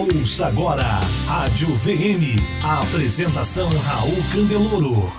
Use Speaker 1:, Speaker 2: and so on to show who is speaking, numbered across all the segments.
Speaker 1: Ouça agora Rádio VM. A apresentação Raul Candeloro.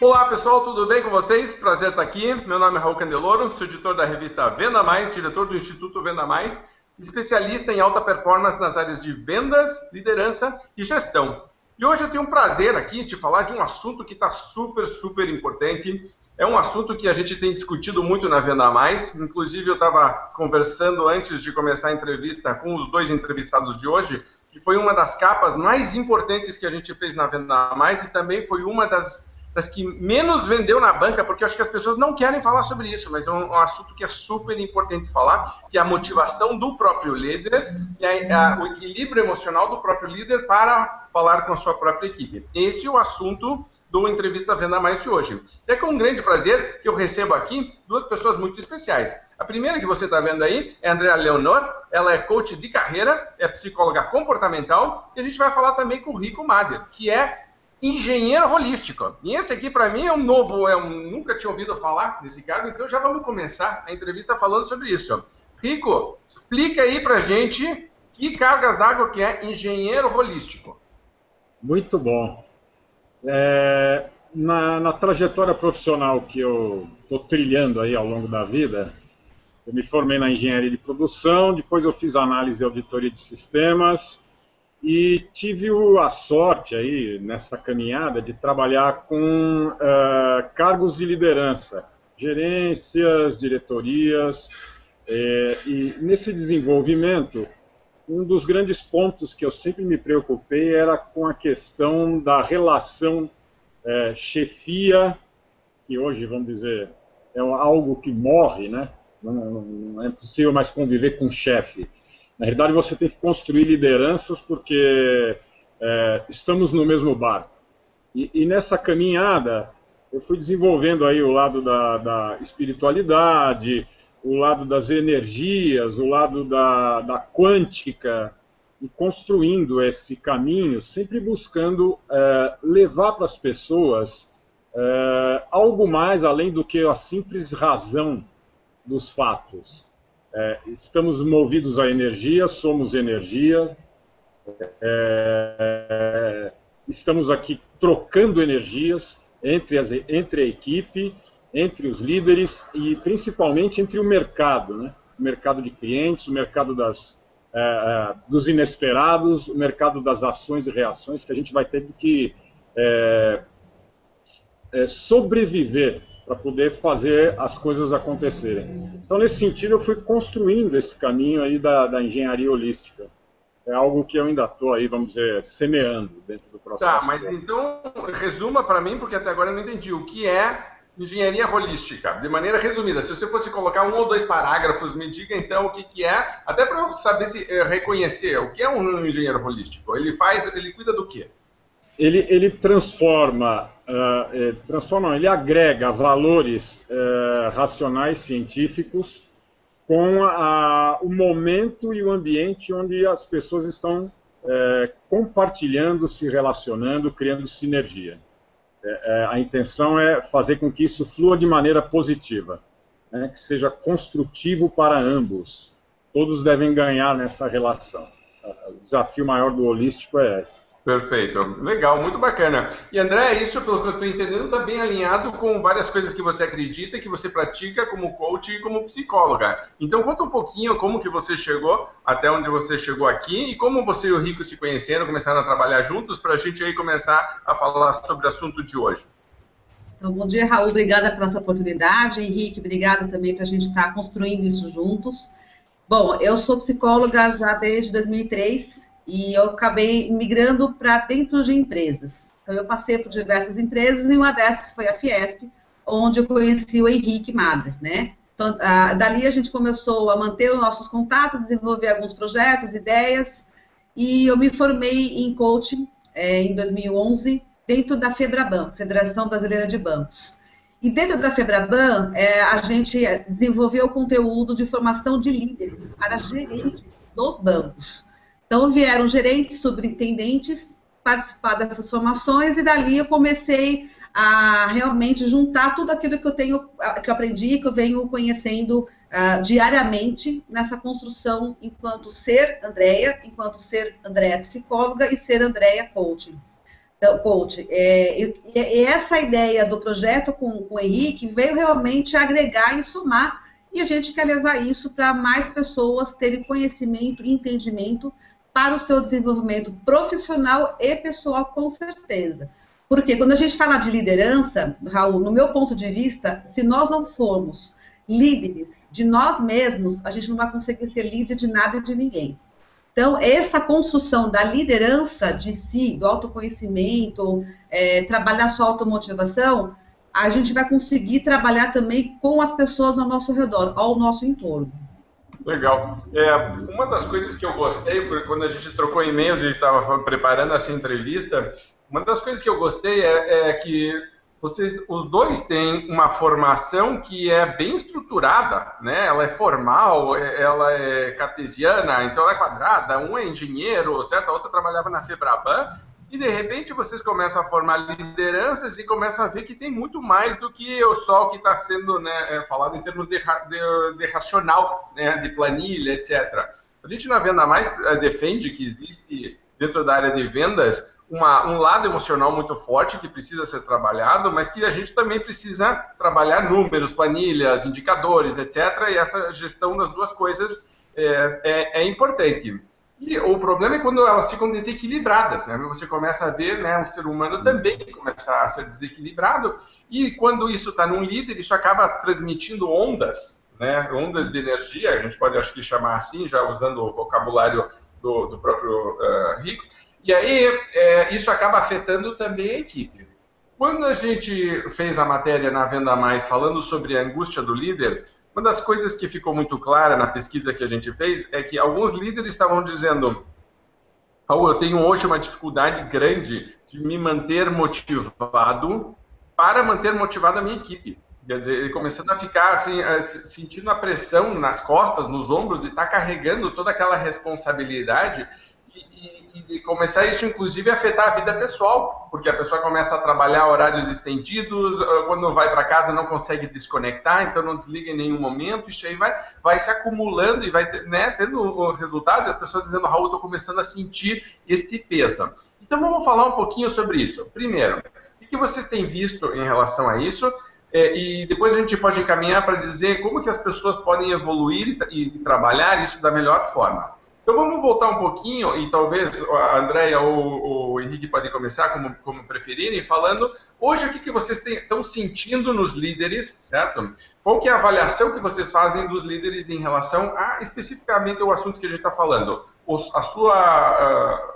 Speaker 2: Olá pessoal, tudo bem com vocês? Prazer estar aqui. Meu nome é Raul Candeloro, sou editor da revista Venda Mais, diretor do Instituto Venda Mais, especialista em alta performance nas áreas de vendas, liderança e gestão. E hoje eu tenho um prazer aqui de falar de um assunto que está super, super importante. É um assunto que a gente tem discutido muito na Venda Mais. Inclusive, eu estava conversando antes de começar a entrevista com os dois entrevistados de hoje, que foi uma das capas mais importantes que a gente fez na Venda Mais e também foi uma das das que menos vendeu na banca, porque eu acho que as pessoas não querem falar sobre isso, mas é um, um assunto que é super importante falar, que é a motivação do próprio líder e a, a, o equilíbrio emocional do próprio líder para falar com a sua própria equipe. Esse é o assunto do Entrevista Venda Mais de hoje. É com um grande prazer que eu recebo aqui duas pessoas muito especiais. A primeira que você está vendo aí é a Andrea Leonor, ela é coach de carreira, é psicóloga comportamental, e a gente vai falar também com o Rico Mader, que é engenheiro holístico. E esse aqui, para mim, é um novo, eu nunca tinha ouvido falar desse cargo, então já vamos começar a entrevista falando sobre isso. Rico, explica aí para gente que cargas d'água que é engenheiro holístico.
Speaker 3: Muito bom. É, na, na, trajetória profissional que eu estou trilhando aí ao longo da vida, eu me formei na engenharia de produção, depois eu fiz análise e auditoria de sistemas, e tive a sorte aí nessa caminhada de trabalhar com uh, cargos de liderança, gerências, diretorias, é, e nesse desenvolvimento um dos grandes pontos que eu sempre me preocupei era com a questão da relação é, chefia, que hoje, vamos dizer, é algo que morre, né? Não, não é possível mais conviver com chefe. Na realidade, você tem que construir lideranças porque é, estamos no mesmo barco. E, e, nessa caminhada, eu fui desenvolvendo aí o lado da, da, espiritualidade, o lado das energias, o lado da, da quântica, e construindo esse caminho, sempre buscando é, levar para as pessoas é, algo mais além do que a simples razão dos fatos. É, estamos movidos à energia, somos energia, estamos aqui trocando energias entre, as, entre a equipe, entre os líderes e principalmente entre o mercado, né? o mercado de clientes, o mercado das, é, dos inesperados, o mercado das ações e reações, que a gente vai ter que é, é, sobreviver para poder fazer as coisas acontecerem. Então, nesse sentido, eu fui construindo esse caminho aí da, da engenharia holística. É algo que eu ainda estou aí, vamos dizer, semeando dentro do processo.
Speaker 2: Tá, mas então resuma para mim, porque até agora eu não entendi o que é engenharia holística, de maneira resumida. Se você fosse colocar um ou dois parágrafos, me diga então o que, que é, até para eu saber se eh, reconhecer o que é um engenheiro holístico. Ele faz, ele cuida do quê?
Speaker 3: Ele, ele transforma uh, transforma, ele agrega valores uh, racionais científicos com a, o momento e o ambiente onde as pessoas estão uh, compartilhando, se relacionando, criando sinergia. A intenção é fazer com que isso flua de maneira positiva, né, que seja construtivo para ambos. Todos devem ganhar nessa relação. O desafio maior do holístico é esse.
Speaker 2: Perfeito, legal, muito bacana. E André, isso, pelo que eu estou entendendo, está bem alinhado com várias coisas que você acredita, que você pratica como coach e como psicóloga. Então, conta um pouquinho como que você chegou até onde você chegou aqui e como você e o Rico se conheceram, começaram a trabalhar juntos, para a gente aí começar a falar sobre o assunto de hoje.
Speaker 4: Então, bom dia, Raul, obrigada por essa oportunidade. Henrique, obrigada também para a gente estar tá construindo isso juntos. Bom, eu sou psicóloga já desde 2003 e eu acabei migrando para dentro de empresas. Então, eu passei por diversas empresas e uma dessas foi a Fiesp, onde eu conheci o Henrique Mader, né? Então, a, dali a gente começou a manter os nossos contatos, desenvolver alguns projetos, ideias, e eu me formei em coaching é, em 2011 dentro da FEBRABAN, Federação Brasileira de Bancos. E dentro da FEBRABAN, é, a gente desenvolveu conteúdo de formação de líderes para gerentes dos bancos. Então vieram gerentes, superintendentes participar dessas formações e dali eu comecei a realmente juntar tudo aquilo que eu tenho, que eu aprendi, que eu venho conhecendo uh, diariamente nessa construção enquanto ser Andréia, enquanto ser Andréia psicóloga e ser Andréia coaching. Então, coach, é, e, essa ideia do projeto com, com o Henrique veio realmente agregar e somar, e a gente quer levar isso para mais pessoas terem conhecimento e entendimento para o seu desenvolvimento profissional e pessoal, com certeza. Porque quando a gente fala de liderança, Raul, no meu ponto de vista, se nós não formos líderes de nós mesmos, a gente não vai conseguir ser líder de nada e de ninguém. Então, essa construção da liderança de si, do autoconhecimento, é, trabalhar sua automotivação, a gente vai conseguir trabalhar também com as pessoas ao nosso redor, ao nosso entorno.
Speaker 2: Legal. É, uma das coisas que eu gostei, quando a gente trocou e-mails e estava preparando essa entrevista, uma das coisas que eu gostei é, é que vocês, os dois têm uma formação que é bem estruturada, né? Ela é formal, é, ela é cartesiana, então ela é quadrada. Um é engenheiro, certo? A outra trabalhava na Febraban. E de repente vocês começam a formar lideranças e começam a ver que tem muito mais do que só o que está sendo né, é, falado em termos de, de, de racional, né, de planilha, etc. A gente na Venda Mais é, defende que existe dentro da área de vendas uma, um lado emocional muito forte que precisa ser trabalhado, mas que a gente também precisa trabalhar números, planilhas, indicadores, etc. E essa gestão das duas coisas é, é, é importante. E o problema é quando elas ficam desequilibradas. Né? Você começa a ver né, o ser humano também começa a ser desequilibrado, e quando isso está num líder, isso acaba transmitindo ondas, né, ondas de energia, a gente pode acho que chamar assim, já usando o vocabulário do, do próprio uh, Rico, e aí, é, isso acaba afetando também a equipe. Quando a gente fez a matéria na Venda Mais falando sobre a angústia do líder, uma das coisas que ficou muito clara na pesquisa que a gente fez é que alguns líderes estavam dizendo: Raul, eu tenho hoje uma dificuldade grande de me manter motivado para manter motivada a minha equipe. Quer dizer, ele começando a ficar assim, eh, sentindo a pressão nas costas, nos ombros, de estar carregando toda aquela responsabilidade e, começar isso, inclusive, a afetar a vida pessoal, porque a pessoa começa a trabalhar horários estendidos, ah, quando vai para casa não consegue desconectar, então não desliga em nenhum momento, isso aí vai, vai se acumulando e vai né, tendo resultados, as pessoas dizendo, Raul, estou começando a sentir este peso. Então vamos falar um pouquinho sobre isso. Primeiro, o que vocês têm visto em relação a isso? É, e depois a gente pode encaminhar para dizer como que as pessoas podem evoluir e, e trabalhar isso da melhor forma. Então vamos voltar um pouquinho, e talvez a Andréia ou o Henrique podem começar, como, como preferirem, falando hoje o que, que vocês estão sentindo nos líderes, certo? Qual que é a avaliação que vocês fazem dos líderes em relação a especificamente o assunto que a gente está falando? a, sua, a,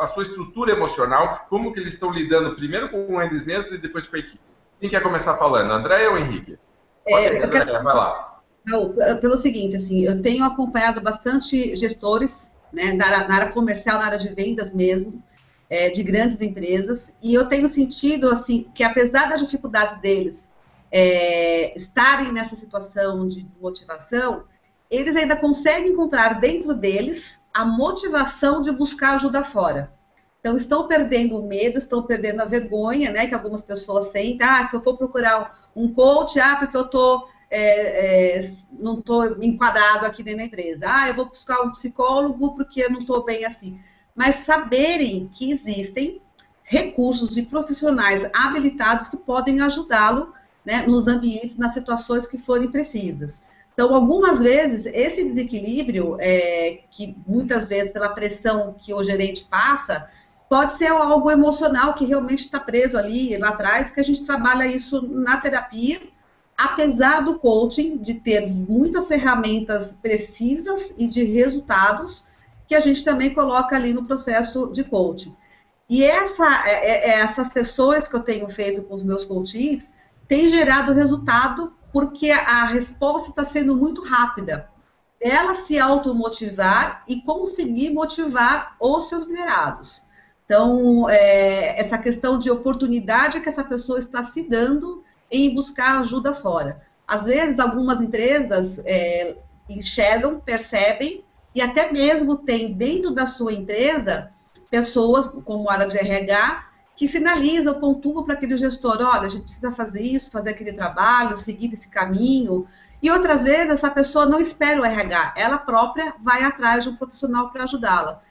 Speaker 2: a, sua estrutura emocional, como que eles estão lidando primeiro com eles mesmos e depois com a equipe. Quem quer começar falando, Andréia ou Henrique?
Speaker 4: É, Andréia, quero... vai lá. Pelo seguinte, assim, eu tenho acompanhado bastante gestores, né, na área, na área comercial, na área de vendas mesmo, é, de grandes empresas, e eu tenho sentido, assim, que apesar das dificuldades deles é, estarem nessa situação de desmotivação, eles ainda conseguem encontrar dentro deles a motivação de buscar ajuda fora. Então, estão perdendo o medo, estão perdendo a vergonha, né, que algumas pessoas sentem. Ah, se eu for procurar um coach, ah, porque eu estou é, é, não estou enquadrado aqui dentro da empresa. Ah, eu vou buscar um psicólogo porque eu não estou bem assim. Mas saberem que existem recursos e profissionais habilitados que podem ajudá-lo né, nos ambientes, nas situações que forem precisas. Então, algumas vezes, esse desequilíbrio, é, que muitas vezes pela pressão que o gerente passa, pode ser algo emocional que realmente está preso ali, lá atrás, que a gente trabalha isso na terapia apesar do coaching de ter muitas ferramentas precisas e de resultados que a gente também coloca ali no processo de coaching. E essa, é, é, é, essas sessões que eu tenho feito com os meus coaches tem gerado resultado porque a resposta está sendo muito rápida. Ela se automotivar e conseguir motivar os seus liderados. Então, é, essa questão de oportunidade que essa pessoa está se dando em buscar ajuda fora. Às vezes, algumas empresas é, enxergam, percebem e até mesmo tem dentro da sua empresa pessoas como área de RH que sinaliza, pontua para aquele gestor, olha, a gente precisa fazer isso, fazer aquele trabalho, seguir esse caminho. E outras vezes essa pessoa não espera o RH, ela própria vai atrás de um profissional para ajudá-la.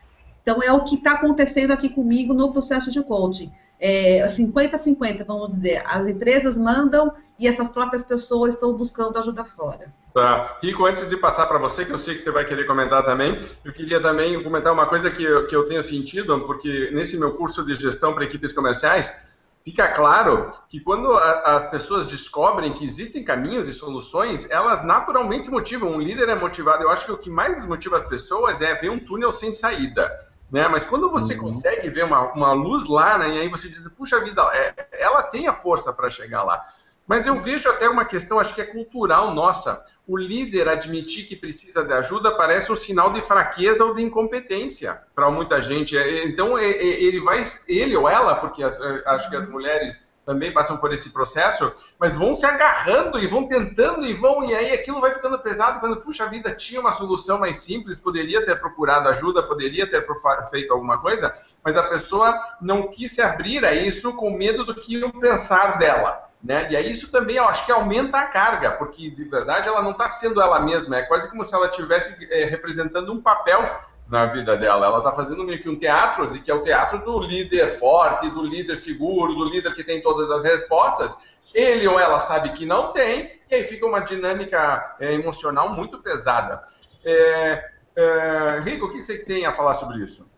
Speaker 4: Então é o que está acontecendo aqui comigo no processo de coaching. É, 50-50, vamos dizer. As empresas mandam e essas próprias pessoas estão buscando ajuda fora.
Speaker 2: Tá. Rico, antes de passar para você, que eu sei que você vai querer comentar também, eu queria também comentar uma coisa que eu, que eu tenho sentido, porque nesse meu curso de gestão para equipes comerciais, fica claro que quando a, as pessoas descobrem que existem caminhos e soluções, elas naturalmente se motivam. Um líder é motivado. Eu acho que o que mais motiva as pessoas é ver um túnel sem saída. Né? Mas quando você uhum. consegue ver uma, uma luz lá, né, e aí você diz, puxa vida, é, ela tem a força para chegar lá. Mas eu vejo até uma questão, acho que é cultural nossa. O líder admitir que precisa de ajuda parece um sinal de fraqueza ou de incompetência para muita gente. É, então ele vai, ele ou ela, porque as, acho que as mulheres também passam por esse processo, mas vão se agarrando e vão tentando e vão, e aí aquilo vai ficando pesado quando, puxa vida, tinha uma solução mais simples, poderia ter procurado ajuda, poderia ter feito alguma coisa, mas a pessoa não quis se abrir a isso com medo do que iam pensar dela. Né? E aí isso também, eu acho que aumenta a carga, porque de verdade ela não está sendo ela mesma, é quase como se ela estivesse é, representando um papel na vida dela. Ela está fazendo meio que um teatro, de que é o teatro do líder forte, do líder seguro, do líder que tem todas as respostas. Ele ou ela sabe que não tem, e aí fica uma dinâmica é, emocional muito pesada. É, é, Rico, o que você tem a falar sobre isso?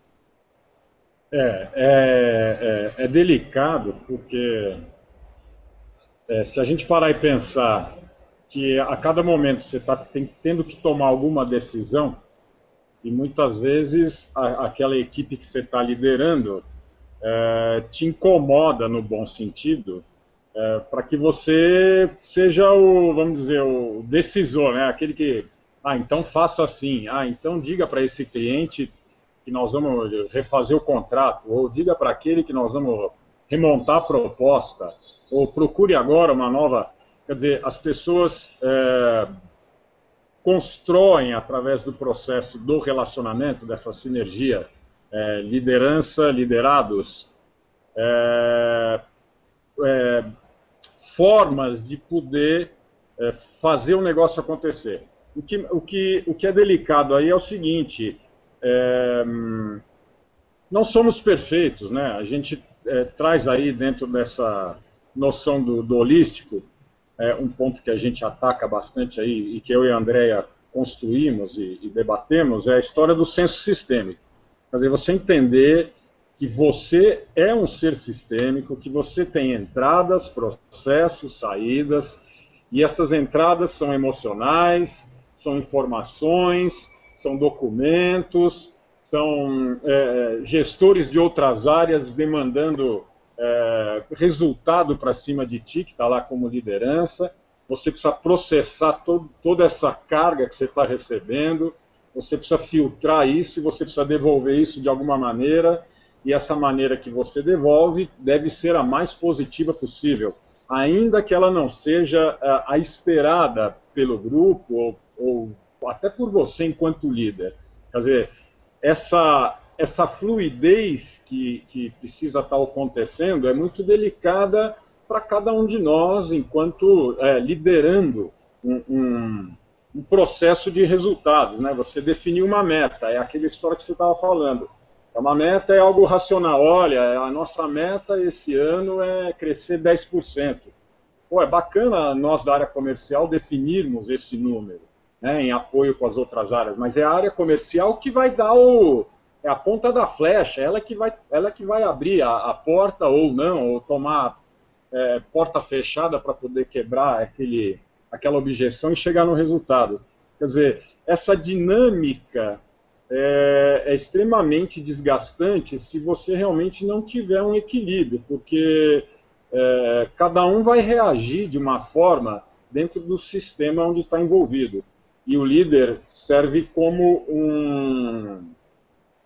Speaker 3: É, é, é, é delicado porque é, se a gente parar e pensar que a cada momento você está tendo que tomar alguma decisão, e muitas vezes a, aquela equipe que você está liderando é, te incomoda no bom sentido, é, para que você seja o, vamos dizer, o decisor, né? aquele que, ah, então faça assim, ah, então diga para esse cliente que nós vamos refazer o contrato, ou diga para aquele que nós vamos remontar a proposta, ou procure agora uma nova. Quer dizer, as pessoas é, constroem através do processo do relacionamento, dessa sinergia, é, liderança, liderados, é, é, formas de poder é, fazer o negócio acontecer. O que, o, que, o que é delicado aí é o seguinte: é, não somos perfeitos, né? A gente é, traz aí dentro dessa noção do, do holístico é, um ponto que a gente ataca bastante aí e que eu e a Andrea construímos e, e debatemos é a história do senso sistêmico. Quer dizer, você entender que você é um ser sistêmico, que você tem entradas, processos, saídas, e essas entradas são emocionais, são informações, são documentos, são é, gestores de outras áreas demandando é, resultado para cima de ti, que está lá como liderança, você precisa processar toda essa carga que você está recebendo, você precisa filtrar isso e você precisa devolver isso de alguma maneira, e essa maneira que você devolve deve ser a mais positiva possível, ainda que ela não seja a, a esperada pelo grupo ou, ou até por você enquanto líder. Quer dizer, essa, essa fluidez que, que precisa estar acontecendo é muito delicada para cada um de nós, enquanto é, liderando um, um, um, processo de resultados. Né? Você definiu uma meta, é aquela história que você estava falando. É uma meta é algo racional. Olha, a nossa meta esse ano é crescer 10%. Pô, é bacana nós da área comercial definirmos esse número, né, em apoio com as outras áreas, mas é a área comercial que vai dar o, é a ponta da flecha, ela que vai, ela que vai abrir a, a porta ou não, ou tomar é, porta fechada para poder quebrar aquele, aquela objeção e chegar no resultado. Quer dizer, essa dinâmica é, é, extremamente desgastante se você realmente não tiver um equilíbrio, porque é, cada um vai reagir de uma forma dentro do sistema onde está envolvido. E o líder serve como um,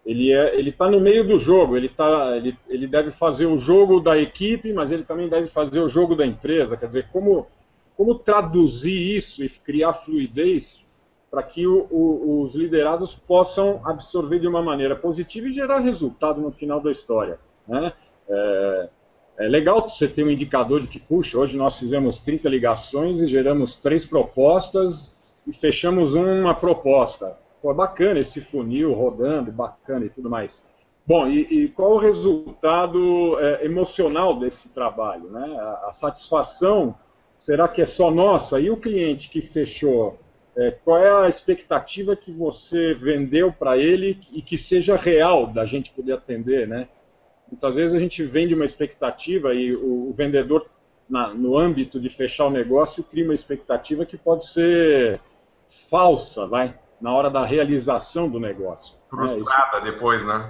Speaker 3: ele é, ele está no meio do jogo, ele, tá, ele, ele deve fazer o jogo da equipe, mas ele também deve fazer o jogo da empresa. Quer dizer, como, como traduzir isso e criar fluidez para que o, o, os liderados possam absorver de uma maneira positiva e gerar resultado no final da história. Né? É, é legal você ter um indicador de que, puxa, hoje nós fizemos 30 ligações e geramos três propostas e fechamos uma proposta. Pô, bacana esse funil rodando, bacana e tudo mais. Bom, e, e qual o resultado é, emocional desse trabalho? Né? A, a, satisfação, será que é só nossa? E o cliente que fechou, é, qual é a expectativa que você vendeu para ele e que seja real da gente poder atender, né? Muitas vezes a gente vende uma expectativa e o, o vendedor, na, no âmbito de fechar o negócio, cria uma expectativa que pode ser falsa, vai, na hora da realização do negócio.
Speaker 2: Frustrada é, depois, né?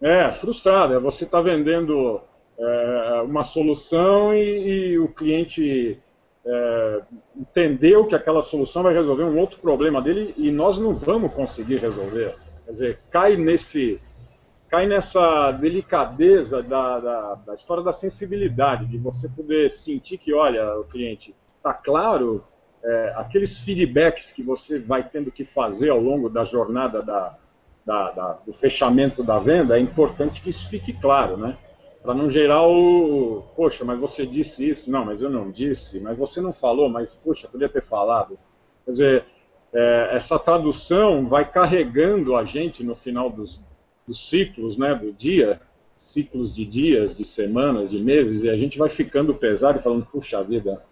Speaker 3: É, frustrada. Você está vendendo é, uma solução e, e o cliente é, entendeu que aquela solução vai resolver um outro problema dele e nós não vamos conseguir resolver. Quer dizer, cai nesse cai nessa delicadeza da, da, da, história da sensibilidade, de você poder sentir que, olha, o cliente, está claro, é, aqueles feedbacks que você vai tendo que fazer ao longo da jornada da, da, do fechamento da venda, é importante que isso fique claro, né? Para não gerar o, poxa, mas você disse isso, não, mas eu não disse, mas você não falou, mas, poxa, podia ter falado. Quer dizer, é, essa tradução vai carregando a gente no final dos, dos ciclos né, do dia, ciclos de dias, de semanas, de meses, e a gente vai ficando pesado e falando, puxa vida,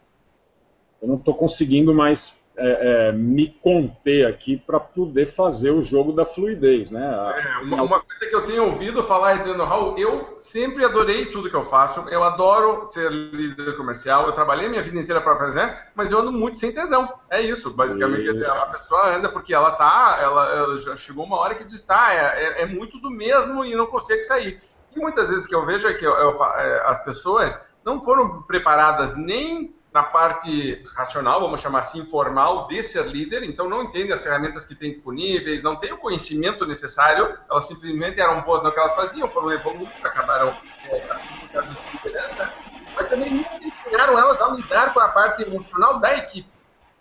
Speaker 3: eu não estou conseguindo mais é, é, me conter aqui para poder fazer o jogo da fluidez, né?
Speaker 2: É, uma, uma, coisa que eu tenho ouvido falar e dizendo, Raul, eu sempre adorei tudo que eu faço, eu adoro ser líder comercial, eu trabalhei minha vida inteira para fazer, mas eu ando muito sem tesão. É isso, basicamente. Isso. A pessoa anda porque ela tá, ela, ela, já chegou uma hora que diz, tá, é, é, é, muito do mesmo e não consegue sair. E muitas vezes que eu vejo é que eu, eu, é, as pessoas não foram preparadas nem na parte racional, vamos chamar assim, formal, de ser líder, então não entende as ferramentas que tem disponíveis, não tem o conhecimento necessário, elas simplesmente eram boas no que elas faziam, foram evoluindo, acabaram é, de liderança, mas também nunca ensinaram elas a lidar com a parte emocional da equipe.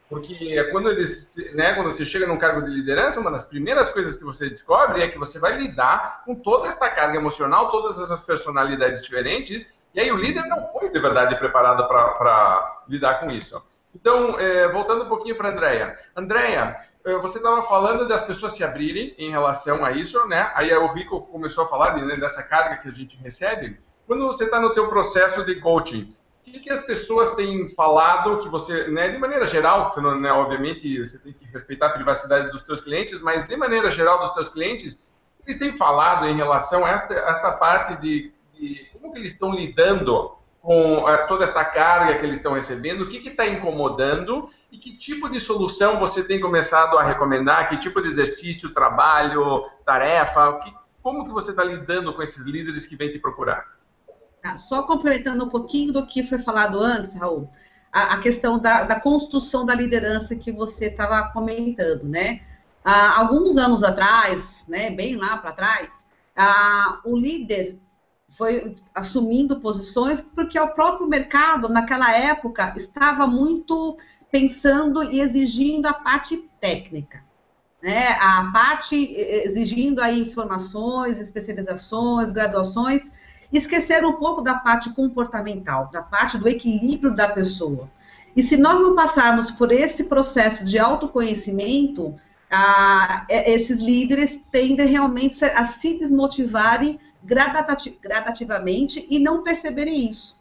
Speaker 2: Porque quando, eles, né, quando você chega num cargo de liderança, uma das primeiras coisas que você descobre é que você vai lidar com toda esta carga emocional, todas essas personalidades diferentes, e aí o líder não foi de verdade preparado para lidar com isso. Então, é, voltando um pouquinho para a Andrea. Andrea, é, você estava falando das pessoas se abrirem em relação a isso, né? Aí o Rico começou a falar de, né, dessa carga que a gente recebe. Quando você está no teu processo de coaching, o que, que, as pessoas têm falado que você, né, de maneira geral, você não, né, obviamente você tem que respeitar a privacidade dos teus clientes, mas de maneira geral dos teus clientes, eles têm falado em relação a esta, esta parte de, de como que eles estão lidando com uh, toda esta carga que eles estão recebendo, o que está incomodando e que tipo de solução você tem começado a recomendar, que tipo de exercício, trabalho, tarefa, que, como que você está lidando com esses líderes que vêm te procurar?
Speaker 4: Ah, só complementando um pouquinho do que foi falado antes, Raul, a, a questão da, da, construção da liderança que você estava comentando, né? Alguns anos atrás, né, bem lá para trás, o líder foi assumindo posições porque o próprio mercado, naquela época, estava muito pensando e exigindo a parte técnica. Né? A parte exigindo aí informações, especializações, graduações, esqueceram um pouco da parte comportamental, da parte do equilíbrio da pessoa. E se nós não passarmos por esse processo de autoconhecimento, ah, esses líderes tendem realmente a se desmotivarem gradativamente e não perceberem isso.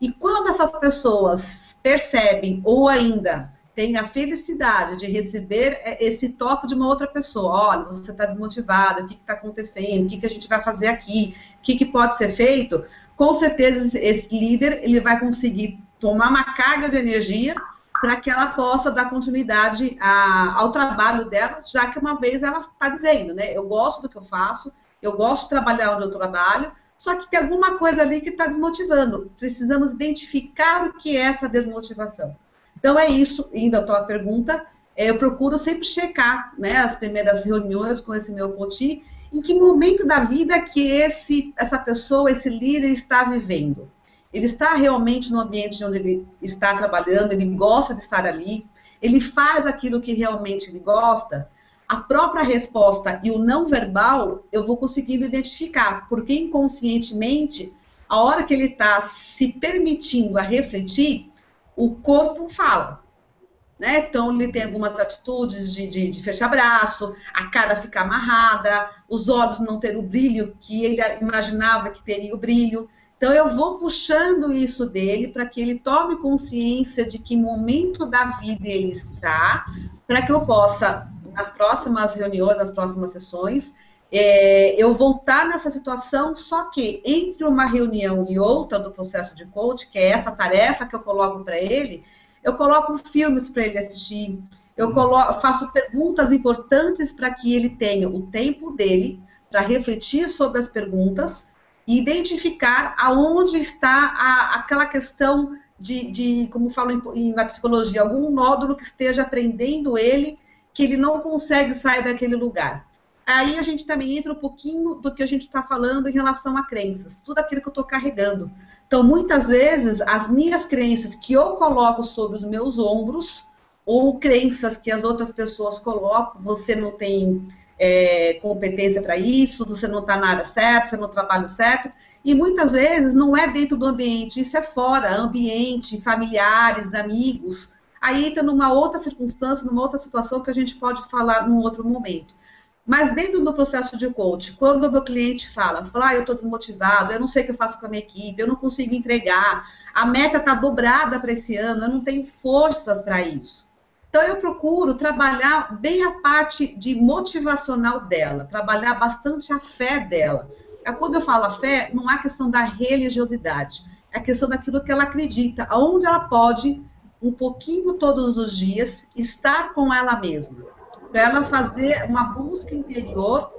Speaker 4: E quando essas pessoas percebem ou ainda têm a felicidade de receber é, esse toque de uma outra pessoa, olha, você está desmotivada, o que está acontecendo, o que, que a gente vai fazer aqui, o que, que pode ser feito, com certeza esse líder ele vai conseguir tomar uma carga de energia para que ela possa dar continuidade a, ao trabalho dela, já que uma vez ela está dizendo, né, eu gosto do que eu faço, eu gosto de trabalhar onde eu trabalho, só que tem alguma coisa ali que está desmotivando. Precisamos identificar o que é essa desmotivação. Então é isso, indo à tua pergunta, é, eu procuro sempre checar né, as primeiras reuniões com esse meu coach, em que momento da vida que esse, essa pessoa, esse líder está vivendo. Ele está realmente no ambiente onde ele está trabalhando, ele gosta de estar ali, ele faz aquilo que realmente ele gosta, a própria resposta e o não verbal eu vou conseguindo identificar, porque inconscientemente a hora que ele está se permitindo a refletir, o corpo fala. Né? Então, ele tem algumas atitudes de, de, de, fechar braço, a cara ficar amarrada, os olhos não ter o brilho que ele imaginava que teria o brilho. Então, eu vou puxando isso dele para que ele tome consciência de que momento da vida ele está, para que eu possa, nas próximas reuniões, nas próximas sessões, é, eu voltar nessa situação, só que entre uma reunião e outra do processo de coach, que é essa tarefa que eu coloco para ele, eu coloco filmes para ele assistir, eu coloco, faço perguntas importantes para que ele tenha o tempo dele para refletir sobre as perguntas e identificar aonde está a, aquela questão de, de como falo em, na psicologia, algum nódulo que esteja prendendo ele, que ele não consegue sair daquele lugar. Aí a gente também entra um pouquinho do que a gente está falando em relação a crenças, tudo aquilo que eu estou carregando. Então, muitas vezes, as minhas crenças que eu coloco sobre os meus ombros, ou crenças que as outras pessoas colocam, você não tem é, competência para isso, você não está na área certa, você não trabalha certo, e muitas vezes não é dentro do ambiente, isso é fora, ambiente, familiares, amigos. Aí entra numa outra circunstância, numa outra situação que a gente pode falar num outro momento. Mas dentro do processo de coach, quando o meu cliente fala, fala, ah, eu estou desmotivado, eu não sei o que eu faço com a minha equipe, eu não consigo entregar, a meta está dobrada para esse ano, eu não tenho forças para isso. Então eu procuro trabalhar bem a parte de motivacional dela, trabalhar bastante a fé dela. É quando eu falo a fé, não é questão da religiosidade, é questão daquilo que ela acredita, aonde ela pode, um pouquinho todos os dias, estar com ela mesma para ela fazer uma busca interior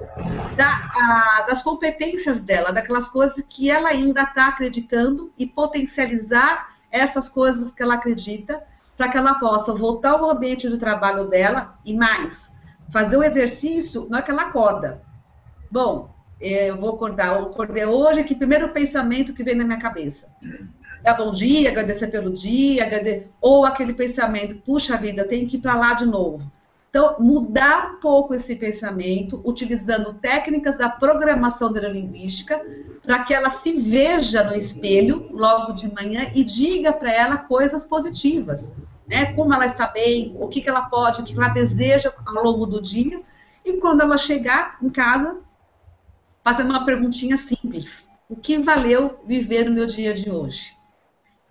Speaker 4: da, a, das competências dela, daquelas coisas que ela ainda está acreditando e potencializar essas coisas que ela acredita para que ela possa voltar ao ambiente de trabalho dela e mais, fazer o exercício na hora que ela acorda. Bom, eu vou acordar, eu acordei hoje, que primeiro pensamento que vem na minha cabeça? Dar bom dia, agradecer pelo dia, ou aquele pensamento, puxa vida, eu tenho que ir para lá de novo então, mudar um pouco esse pensamento, utilizando técnicas da programação neurolinguística, para que ela se veja no espelho logo de manhã e diga para ela coisas positivas, né? Como ela está bem, o que, que ela pode, o que ela deseja ao longo do dia. E quando ela chegar em casa, fazer uma perguntinha simples: o que valeu viver no meu dia de hoje?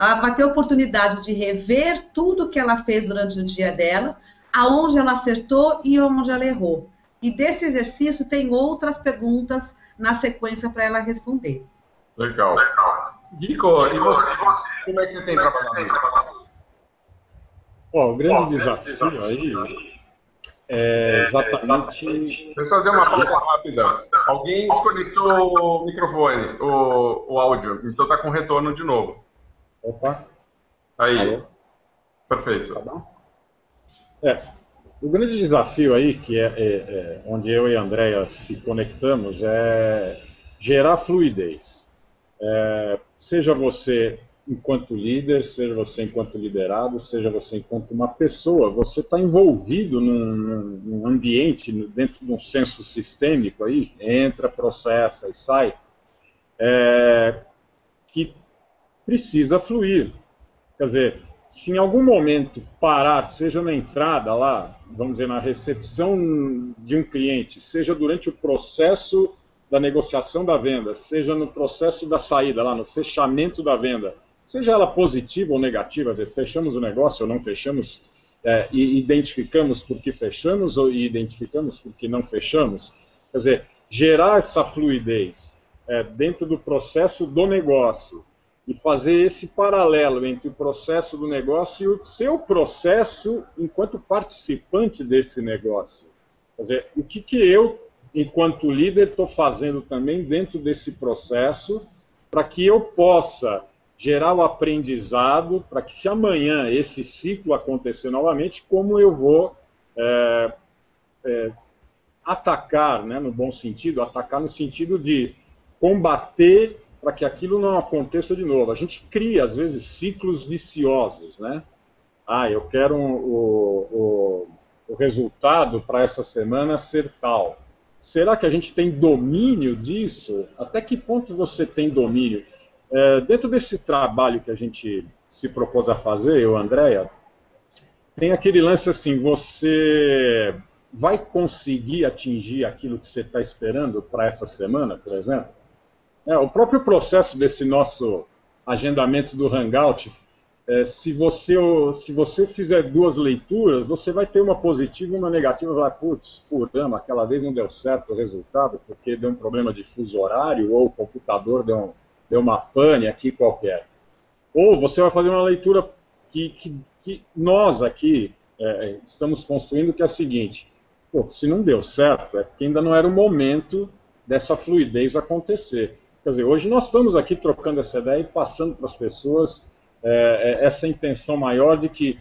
Speaker 4: Ela vai ter a oportunidade de rever tudo que ela fez durante o dia dela aonde ela acertou e onde ela errou. E desse exercício tem outras perguntas na sequência para ela responder.
Speaker 2: Legal. Dico, e você, como é que você tem trabalhado isso?
Speaker 3: o grande desafio aí é exatamente.
Speaker 2: Deixa eu fazer uma pausa rápida. Alguém desconectou o microfone, o, o áudio, então está com retorno de novo.
Speaker 3: Opa.
Speaker 2: Aí. Alô? Perfeito. Tá bom?
Speaker 3: É, o grande desafio aí, que é, é, é, onde eu e a Andrea se conectamos, é gerar fluidez. É, seja você enquanto líder, seja você enquanto liderado, seja você enquanto uma pessoa, você está envolvido num, num, ambiente, dentro de um senso sistêmico aí, entra, processa e sai, é, que precisa fluir. Quer dizer, se em algum momento parar, seja na entrada lá, vamos dizer, na recepção de um cliente, seja durante o processo da negociação da venda, seja no processo da saída, lá no fechamento da venda, seja ela positiva ou negativa, dizer, fechamos o negócio ou não fechamos, é, e identificamos por que fechamos ou identificamos por que não fechamos, quer dizer, gerar essa fluidez é, dentro do processo do negócio, e fazer esse paralelo entre o processo do negócio e o seu processo enquanto participante desse negócio. Quer dizer, o que, que eu, enquanto líder, estou fazendo também dentro desse processo para que eu possa gerar o aprendizado, para que se amanhã esse ciclo acontecer novamente, como eu vou é, é, atacar, né, no bom sentido, atacar no sentido de combater para que aquilo não aconteça de novo. A gente cria, às vezes, ciclos viciosos, né? Ah, eu quero um, o, o, o resultado para essa semana ser tal. Será que a gente tem domínio disso? Até que ponto você tem domínio? é, dentro desse trabalho que a gente se propôs a fazer, eu, Andréia, tem aquele lance assim, você vai conseguir atingir aquilo que você está esperando para essa semana, por exemplo? É, o próprio processo desse nosso agendamento do Hangout, é, se, você, se você fizer duas leituras, você vai ter uma positiva e uma negativa, vai, putz, furamos, aquela vez não deu certo o resultado, porque deu um problema de fuso horário, ou o computador deu, um, deu uma pane aqui qualquer. Ou você vai fazer uma leitura que, que, que nós aqui é, estamos construindo, que é a seguinte, pô, se não deu certo, é porque ainda não era o momento dessa fluidez acontecer. Quer dizer, hoje nós estamos aqui trocando essa ideia e passando para as pessoas é, é, essa intenção maior de que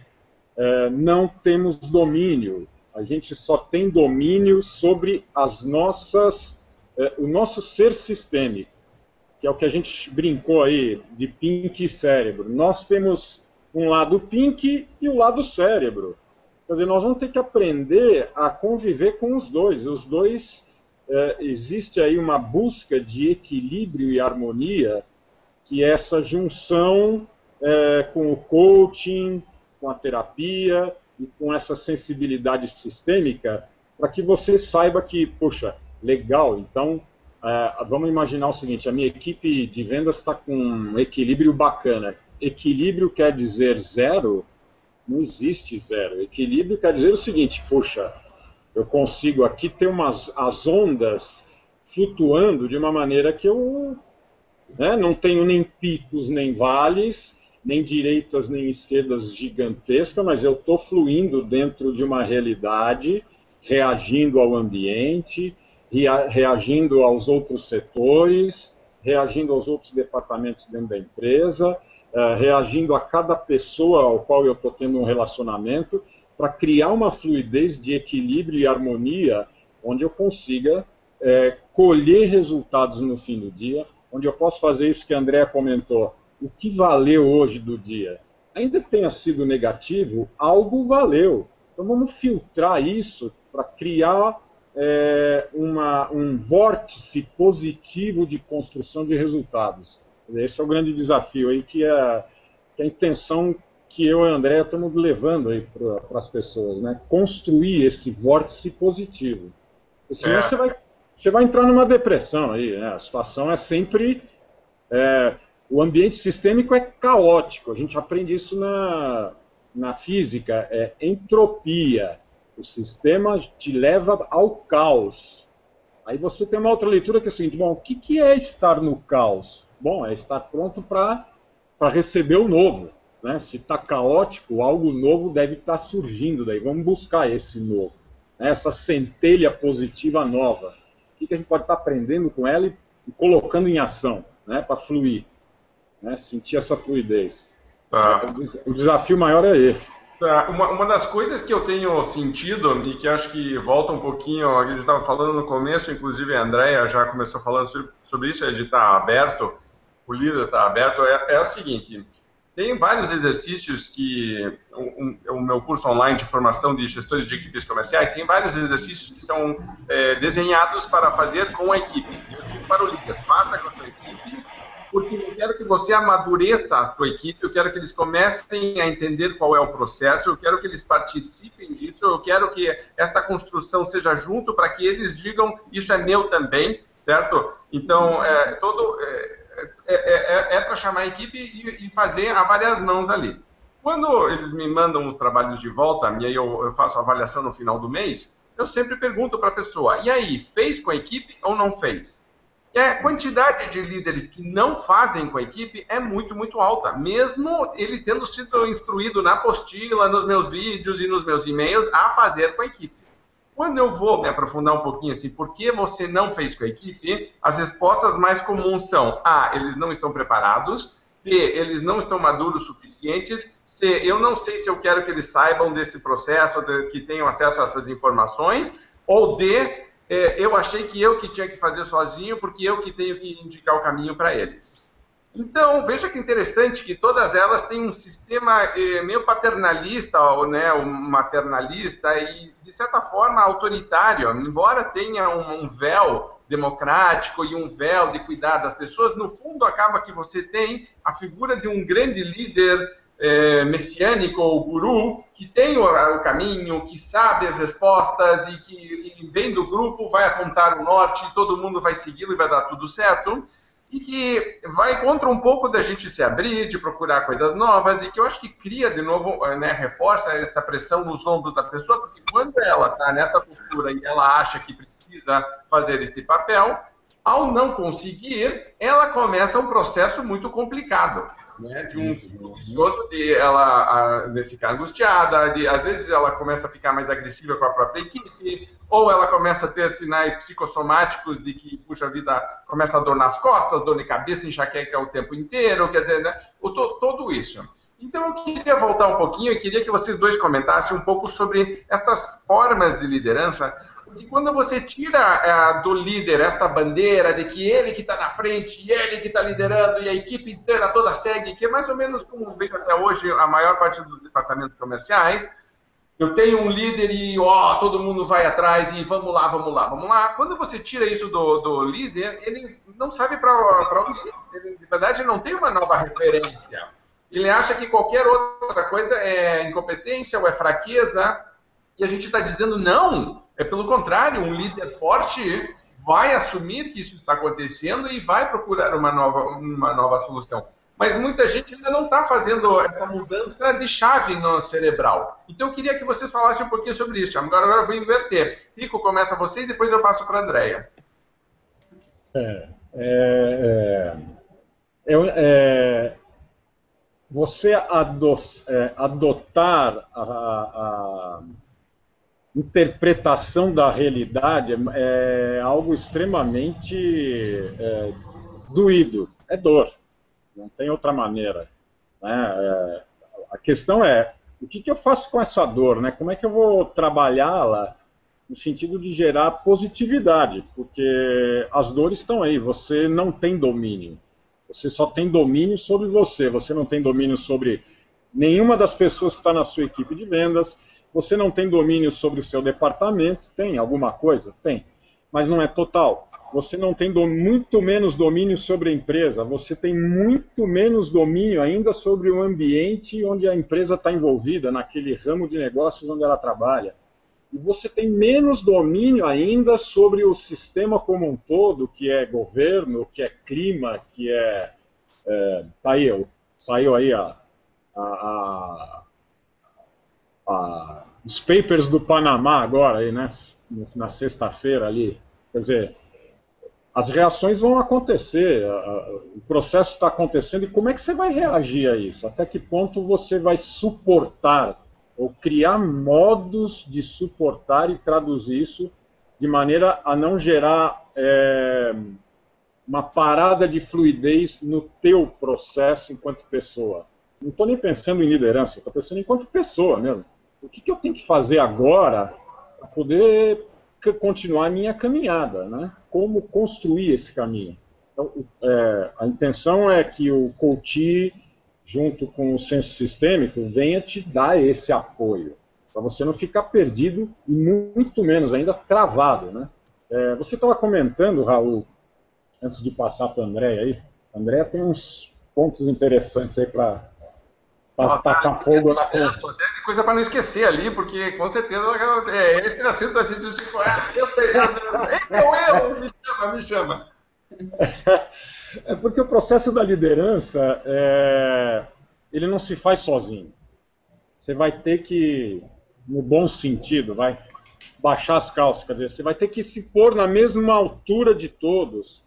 Speaker 3: é, não temos domínio, a gente só tem domínio sobre as nossas, é, o nosso ser sistêmico, que é o que a gente brincou aí de pink e cérebro. Nós temos um lado pink e o lado cérebro. Quer dizer, nós vamos ter que aprender a conviver com os dois. Os dois, é, existe aí uma busca de equilíbrio e harmonia, que é essa junção é, com o coaching, com a terapia e com essa sensibilidade sistêmica, para que você saiba que, poxa, legal, então é, vamos imaginar o seguinte: a minha equipe de vendas está com um equilíbrio bacana. Equilíbrio quer dizer zero? não existe zero. Equilíbrio quer dizer o seguinte, puxa, eu consigo aqui ter umas as ondas flutuando de uma maneira que eu né, não tenho nem picos nem vales, nem direitas nem esquerdas gigantescas, mas eu estou fluindo dentro de uma realidade, reagindo ao ambiente, reagindo aos outros setores, reagindo aos outros departamentos dentro da empresa, é, reagindo a cada pessoa ao qual eu estou tendo um relacionamento, para criar uma fluidez de equilíbrio e harmonia, onde eu consiga é, colher resultados no fim do dia, onde eu posso fazer isso que a André comentou. O que valeu hoje do dia? Ainda que tenha sido negativo, algo valeu. Então vamos filtrar isso para criar é, uma, um vórtice positivo de construção de resultados. Esse é o grande desafio aí, que é, que é a intenção que eu e a André estamos levando aí para as pessoas, né? Construir esse vórtice positivo. Porque senão é. você, vai, você vai entrar numa depressão aí, né? A situação é sempre... É, o ambiente sistêmico é caótico, a gente aprende isso na, na física, é entropia. O sistema te leva ao caos. Aí você tem uma outra leitura que é o seguinte, bom, o que, que é estar no caos? Bom, é estar pronto para receber o novo. Né? Se está caótico, algo novo deve estar tá surgindo daí. Vamos buscar esse novo. Né? Essa centelha positiva nova. O que, a gente pode estar tá aprendendo com ela e, e colocando em ação né? para fluir. Né? Sentir essa fluidez. Tá. O desafio maior é esse.
Speaker 2: Tá. Uma, uma, das coisas que eu tenho sentido e que acho que volta um pouquinho, a gente estava falando no começo, inclusive a Andrea já começou falando sobre, sobre isso, é de estar tá aberto o líder está aberto, é, é, o seguinte: tem vários exercícios que um, o meu curso online de formação de gestores de equipes comerciais tem vários exercícios que são é, desenhados para fazer com a equipe. Eu digo para o líder: faça com a sua equipe, porque eu quero que você amadureça a sua equipe, eu quero que eles comecem a entender qual é o processo, eu quero que eles participem disso, eu quero que esta construção seja junto para que eles digam isso é meu também, certo? Então, é, todo é, é, é, é, é para chamar a equipe e, e, fazer a várias mãos ali. Quando eles me mandam os trabalhos de volta, e aí eu, eu faço a avaliação no final do mês, eu sempre pergunto para a pessoa: e aí, fez com a equipe ou não fez? E a quantidade de líderes que não fazem com a equipe é muito, muito alta, mesmo ele tendo sido instruído na apostila, nos meus vídeos e nos meus e-mails a fazer com a equipe. Quando eu vou me aprofundar um pouquinho assim, por que você não fez com a equipe? As respostas mais comuns são: A, eles não estão preparados, B, eles não estão maduros suficientes, C, eu não sei se eu quero que eles saibam desse processo, que tenham acesso a essas informações, ou D, é, eu achei que eu que tinha que fazer sozinho, porque eu que tenho que indicar o caminho para eles. Então, veja que interessante que todas elas têm um sistema eh, meio paternalista, ou, né, maternalista e, de certa forma, autoritário. Embora tenha um, um véu democrático e um véu de cuidar das pessoas, no fundo acaba que você tem a figura de um grande líder é, messiânico ou guru que tem o, o, caminho, que sabe as respostas e que e vem do grupo, vai apontar o norte, todo mundo vai segui-lo e vai dar tudo certo e que vai contra um pouco da gente se abrir, de procurar coisas novas, e que eu acho que cria de novo, né, reforça esta pressão nos ombros da pessoa, porque quando ela está nessa postura e ela acha que precisa fazer este papel, ao não conseguir, ela começa um processo muito complicado né, de um ciclo vicioso de ela de ficar angustiada, de às vezes ela começa a ficar mais agressiva com a própria equipe, ou ela começa a ter sinais psicossomáticos de que, puxa vida, começa a dor nas costas, dor de cabeça, enxaqueca o tempo inteiro, quer dizer, né, todo isso. Então eu queria voltar um pouquinho e queria que vocês dois comentassem um pouco sobre essas formas de liderança porque quando você tira é, do líder esta bandeira de que ele que está na frente, e ele que está liderando, e a equipe inteira toda segue, que é mais ou menos como veio até hoje a maior parte dos departamentos comerciais, eu tenho um líder e ó, todo mundo vai atrás e vamos lá, vamos lá, vamos lá. Quando você tira isso do, do líder, ele não sabe para onde ir. Ele, na verdade, não tem uma nova referência. Ele acha que qualquer outra coisa é incompetência ou é fraqueza. E a gente está dizendo, não, é pelo contrário, um líder forte vai assumir que isso está acontecendo e vai procurar uma nova, uma nova solução. Mas muita gente ainda não está fazendo essa mudança de chave no cerebral. Então eu queria que vocês falassem um pouquinho sobre isso. Agora, agora eu vou inverter. Rico, começa você e depois eu passo para a Andréia.
Speaker 3: É, é, é, é, você é, adotar a, a interpretação da realidade é, é algo extremamente é, doído, é dor, não tem outra maneira. Né? É, a questão é, o que, que, eu faço com essa dor? Né? Como é que eu vou trabalhá-la no sentido de gerar positividade? Porque as dores estão aí, você não tem domínio. Você só tem domínio sobre você, você não tem domínio sobre nenhuma das pessoas que está na sua equipe de vendas, você não tem domínio sobre o seu departamento? Tem alguma coisa? Tem. Mas não é total. Você não tem do, muito menos domínio sobre a empresa, você tem muito menos domínio ainda sobre o ambiente onde a empresa está envolvida, naquele ramo de negócios onde ela trabalha. E você tem menos domínio ainda sobre o sistema como um todo, que é governo, que é clima, que é. é tá aí, saiu aí a, a, a, a os papers do Panamá agora, aí, né, na sexta-feira ali. Quer dizer, as reações vão acontecer, o processo está acontecendo, e como é que você vai reagir a isso? Até que ponto você vai suportar, ou criar modos de suportar e traduzir isso de maneira a não gerar é, uma parada de fluidez no teu processo enquanto pessoa. Não estou nem pensando em liderança, estou pensando enquanto pessoa mesmo o que, que eu tenho que fazer agora para poder continuar a minha caminhada, né? Como construir esse caminho. Então, é, a intenção é que o coach, junto com o senso sistêmico, venha te dar esse apoio, para você não ficar perdido e muito menos ainda travado, né? É, você estava comentando, Raul, antes de passar para a André aí, a André tem uns pontos interessantes aí para para tacar fogo na conta.
Speaker 2: Coisa para não esquecer ali, porque com certeza é, esse assunto assim, tipo, ah, eu tenho, esse é o erro, me chama, me chama.
Speaker 3: É porque o processo da liderança, é, ele não se faz sozinho. Você vai ter que, no bom sentido, vai baixar as calças, quer dizer, você vai ter que se pôr na mesma altura de todos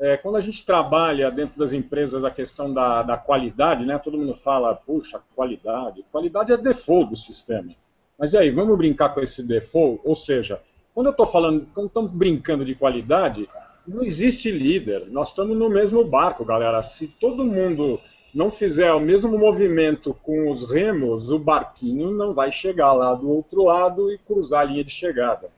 Speaker 3: é, quando a gente trabalha dentro das empresas a questão da, da qualidade, né, todo mundo fala, puxa, qualidade. Qualidade é default do sistema. Mas e aí, vamos brincar com esse default? Ou seja, quando eu estou falando, quando estamos brincando de qualidade, não existe líder. Nós estamos no mesmo barco, galera. Se todo mundo não fizer o mesmo movimento com os remos, o barquinho não vai chegar lá do outro lado e cruzar a linha de chegada.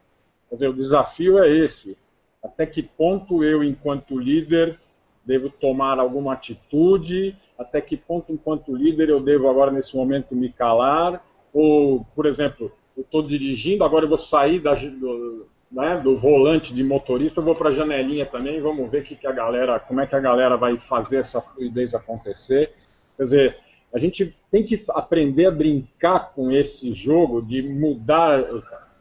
Speaker 3: O desafio é esse até que ponto eu, enquanto líder, devo tomar alguma atitude, até que ponto, enquanto líder, eu devo agora, nesse momento, me calar, ou, por exemplo, eu estou dirigindo, agora eu vou sair da, do, né, do volante de motorista, eu vou para a janelinha também, vamos ver que, que a galera, como é que a galera vai fazer essa fluidez acontecer. Quer dizer, a gente tem que aprender a brincar com esse jogo de mudar.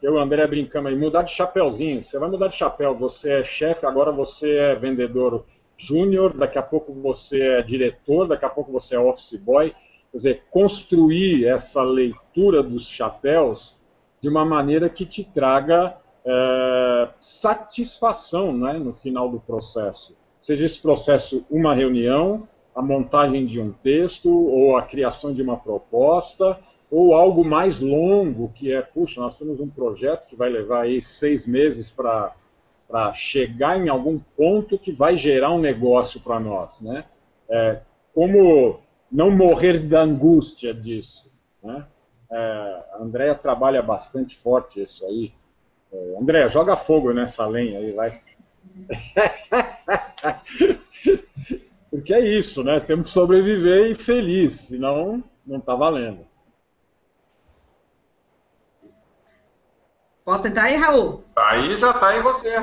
Speaker 3: Eu e o André brincamos aí, mudar de chapéuzinho. Você vai mudar de chapéu, você é chefe, agora você é vendedor júnior, daqui a pouco você é diretor, daqui a pouco você é office boy. Quer dizer, construir essa leitura dos chapéus de uma maneira que te traga é, satisfação né, no final do processo. Seja esse processo uma reunião, a montagem de um texto, ou a criação de uma proposta, ou algo mais longo, que é, puxa, nós temos um projeto que vai levar aí seis meses para chegar em algum ponto que vai gerar um negócio para nós. Né? É, como não morrer da angústia disso. Né? É, a Andrea trabalha bastante forte isso aí. É, André, joga fogo nessa lenha aí, vai. Porque é isso, né? Temos que sobreviver e feliz, senão não está valendo.
Speaker 4: Posso entrar aí, Raul?
Speaker 2: Aí já está em você.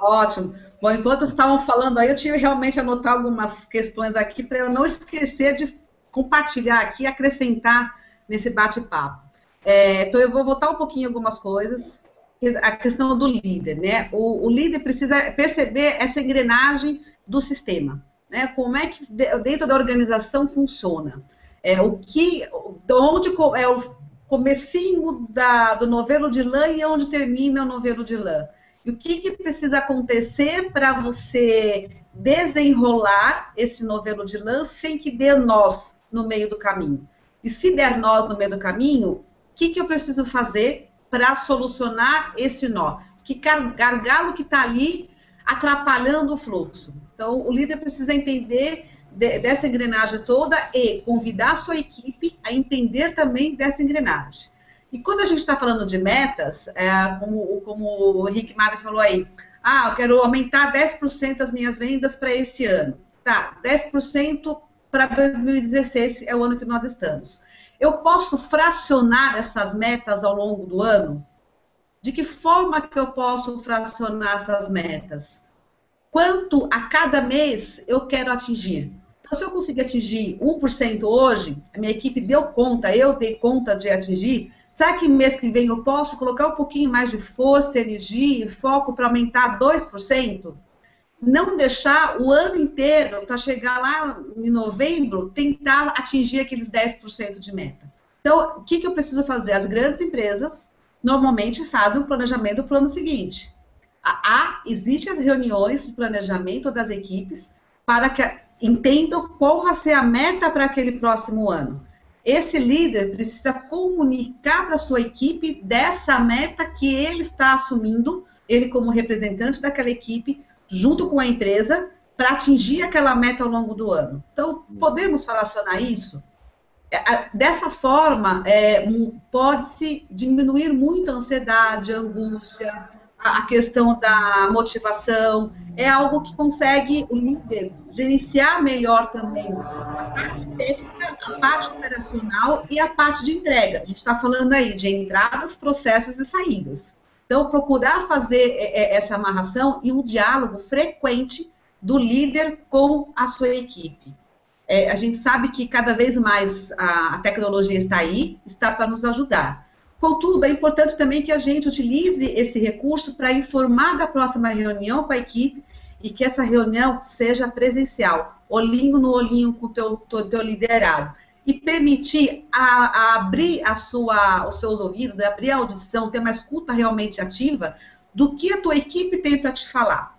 Speaker 4: Ótimo. Bom, enquanto estavam falando aí, eu tive realmente anotar algumas questões aqui para eu não esquecer de compartilhar aqui, acrescentar nesse bate-papo. É, então, eu vou voltar um pouquinho algumas coisas. A questão do líder, né? O, o líder precisa perceber essa engrenagem do sistema né? Como é que dentro da organização funciona? É, o que, de onde é o comecinho da, do novelo de lã e onde termina o novelo de lã? E o que, que precisa acontecer para você desenrolar esse novelo de lã sem que dê nós no meio do caminho? E se der nós no meio do caminho, o que, que eu preciso fazer para solucionar esse nó? Que gargalo que está ali atrapalhando o fluxo? Então, o líder precisa entender de, dessa engrenagem toda e convidar a sua equipe a entender também dessa engrenagem. E quando a gente está falando de metas, é, como, como o Rick Madre falou aí, ah, eu quero aumentar 10% as minhas vendas para esse ano. Tá, 10% para 2016 é o ano que nós estamos. Eu posso fracionar essas metas ao longo do ano? De que forma que eu posso fracionar essas metas? quanto a cada mês eu quero atingir. Então, se eu conseguir atingir 1% hoje, a minha equipe deu conta, eu dei conta de atingir, será que mês que vem eu posso colocar um pouquinho mais de força, energia e foco para aumentar 2%? Não deixar o ano inteiro para chegar lá em novembro tentar atingir aqueles 10% de meta. Então, o que, que eu preciso fazer? As grandes empresas normalmente fazem o planejamento do plano seguinte há, existem as reuniões de planejamento das equipes para que entendam qual vai ser a meta para aquele próximo ano. Esse líder precisa comunicar para sua equipe dessa meta que ele está assumindo, ele como representante daquela equipe, junto com a empresa, para atingir aquela meta ao longo do ano. Então, podemos relacionar isso? É, dessa forma, é, pode-se diminuir muito a ansiedade, a angústia, a questão da motivação, é algo que consegue o líder gerenciar melhor também a parte técnica, a parte operacional e a parte de entrega. A gente está falando aí de entradas, processos e saídas. Então, procurar fazer é, é, essa amarração e um diálogo frequente do líder com a sua equipe. É, a gente sabe que cada vez mais a, a tecnologia está aí, está para nos ajudar. Contudo, é importante também que a gente utilize esse recurso para informar da próxima reunião com a equipe e que essa reunião seja presencial, olhinho no olhinho com o teu, teu, teu liderado. E permitir a, a abrir a sua, os seus ouvidos, né, abrir a audição, ter uma escuta realmente ativa do que a tua equipe tem para te falar.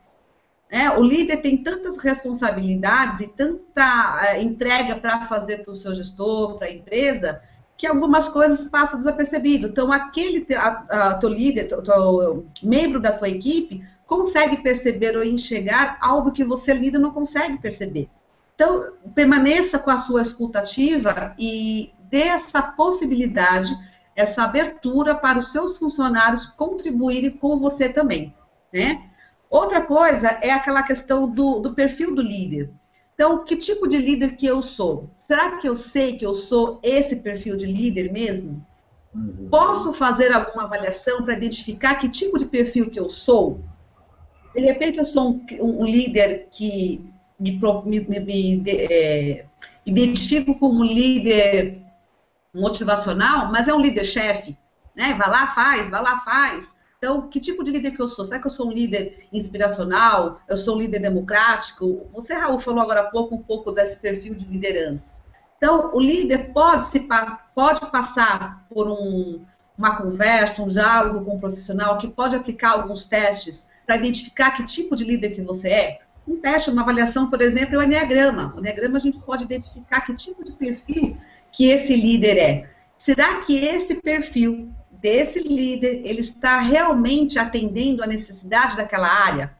Speaker 4: É, o líder tem tantas responsabilidades e tanta é, entrega para fazer para o seu gestor, para a empresa, que algumas coisas passam desapercebido. Então, aquele a, a, teu líder, teu, teu, membro da tua equipe, consegue perceber ou enxergar algo que você líder não consegue perceber. Então, permaneça com a sua escutativa e dê essa possibilidade, essa abertura para os seus funcionários contribuírem com você também, né? Outra coisa é aquela questão do, do perfil do líder. Então, que tipo de líder que eu sou? Será que eu sei que eu sou esse perfil de líder mesmo? Uhum. Posso fazer alguma avaliação para identificar que tipo de perfil que eu sou? De repente eu sou um, um líder que me, me, me, me é, identifico como líder motivacional, mas é um líder chefe, né? Vai lá, faz, vai lá, faz. Então, que tipo de líder que eu sou? Será que eu sou um líder inspiracional? Eu sou um líder democrático? Você, Raul, falou agora há pouco um pouco desse perfil de liderança. Então, o líder pode, se, pode passar por um, uma conversa, um diálogo com um profissional que pode aplicar alguns testes para identificar que tipo de líder que você é. Um teste, uma avaliação, por exemplo, é o Enneagrama. O Enneagrama a gente pode identificar que tipo de perfil que esse líder é. Será que esse perfil desse líder, ele está realmente atendendo a necessidade daquela área?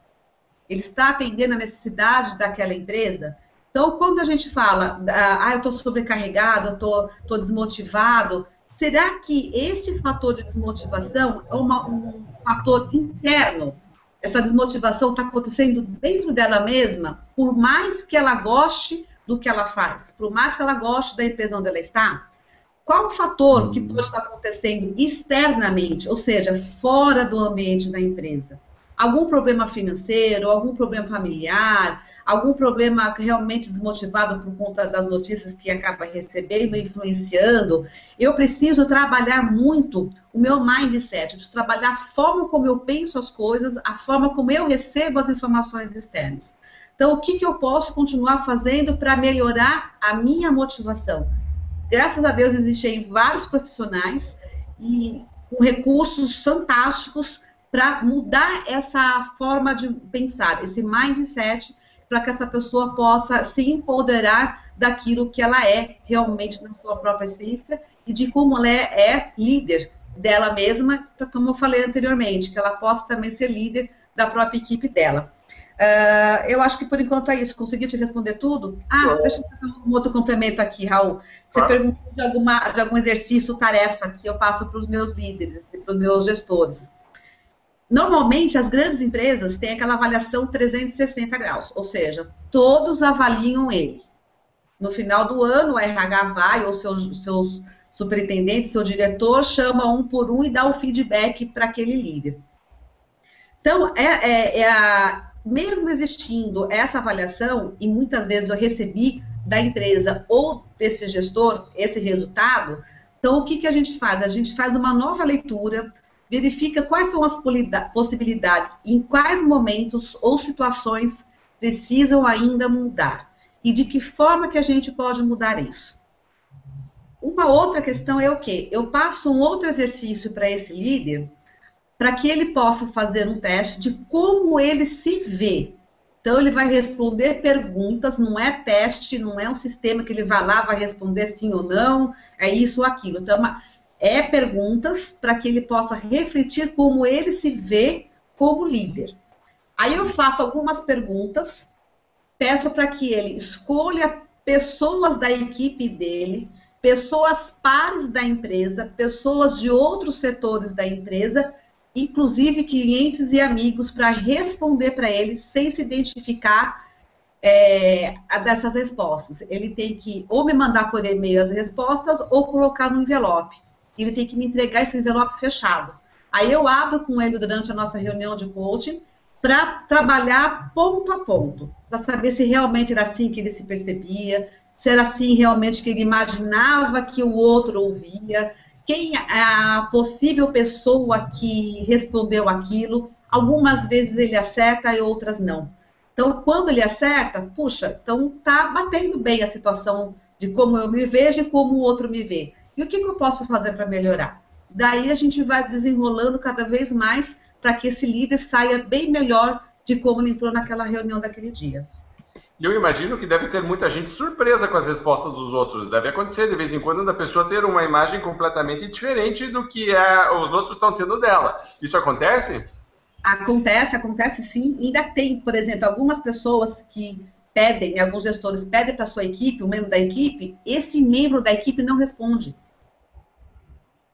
Speaker 4: Ele está atendendo a necessidade daquela empresa? Então, quando a gente fala, ah, eu estou sobrecarregado, eu estou desmotivado, será que esse fator de desmotivação é uma, um fator interno? Essa desmotivação está acontecendo dentro dela mesma, por mais que ela goste do que ela faz, por mais que ela goste da empresa onde ela está? Qual o fator que pode estar acontecendo externamente, ou seja, fora do ambiente da empresa? Algum problema financeiro, algum problema familiar, algum problema realmente desmotivado por conta das notícias que acaba recebendo, influenciando, eu preciso trabalhar muito o meu mindset, preciso trabalhar a forma como eu penso as coisas, a forma como eu recebo as informações externas. Então, o que, que eu posso continuar fazendo para melhorar a minha motivação? Graças a Deus existem vários profissionais e com recursos fantásticos para mudar essa forma de pensar, esse mindset para que essa pessoa possa se empoderar daquilo que ela é realmente na sua própria essência e de como ela é, é líder dela mesma, como eu falei anteriormente, que ela possa também ser líder da própria equipe dela. Uh, eu acho que por enquanto é isso. Consegui te responder tudo? Ah, deixa eu fazer um outro complemento aqui, Raul. Você ah. perguntou de, alguma, de algum exercício, tarefa que eu passo para os meus líderes, para os meus gestores. Normalmente, as grandes empresas têm aquela avaliação 360 graus, ou seja, todos avaliam ele. No final do ano, o RH vai, ou seus, seus superintendentes, seu diretor, chama um por um e dá o feedback para aquele líder. Então, é, é, é a, mesmo existindo essa avaliação, e muitas vezes eu recebi da empresa ou desse gestor esse resultado, então o que, que a gente faz? A gente faz uma nova leitura, verifica quais são as possibilidades, em quais momentos ou situações precisam ainda mudar e de que forma que a gente pode mudar isso. Uma outra questão é o quê? Eu passo um outro exercício para esse líder para que ele possa fazer um teste de como ele se vê. Então, ele vai responder perguntas, não é teste, não é um sistema que ele vai lá, vai responder sim ou não, é isso ou aquilo. Então, é é perguntas para que ele possa refletir como ele se vê como líder. Aí eu faço algumas perguntas, peço para que ele escolha pessoas da equipe dele, pessoas pares da empresa, pessoas de outros setores da empresa, inclusive clientes e amigos, para responder para ele sem se identificar é, dessas respostas. Ele tem que ou me mandar por e-mail as respostas ou colocar no envelope ele tem que me entregar esse envelope fechado. Aí eu abro com ele durante a nossa reunião de coaching para trabalhar ponto a ponto, para saber se realmente era assim que ele se percebia, se era assim realmente que ele imaginava que o outro ouvia, quem a possível pessoa que respondeu aquilo. Algumas vezes ele acerta e outras não. Então, quando ele acerta, puxa, então tá batendo bem a situação de como eu me vejo e como o outro me vê. E o que, que eu posso fazer para melhorar? Daí a gente vai desenrolando cada vez mais para que esse líder saia bem melhor de como ele entrou naquela reunião daquele dia.
Speaker 2: E eu imagino que deve ter muita gente surpresa com as respostas dos outros. Deve acontecer de vez em quando da pessoa ter uma imagem completamente diferente do que é, os outros estão tendo dela. Isso acontece?
Speaker 4: Acontece, acontece sim. Ainda tem, por exemplo, algumas pessoas que pedem, alguns gestores pedem para a sua equipe, um membro da equipe, esse membro da equipe não responde.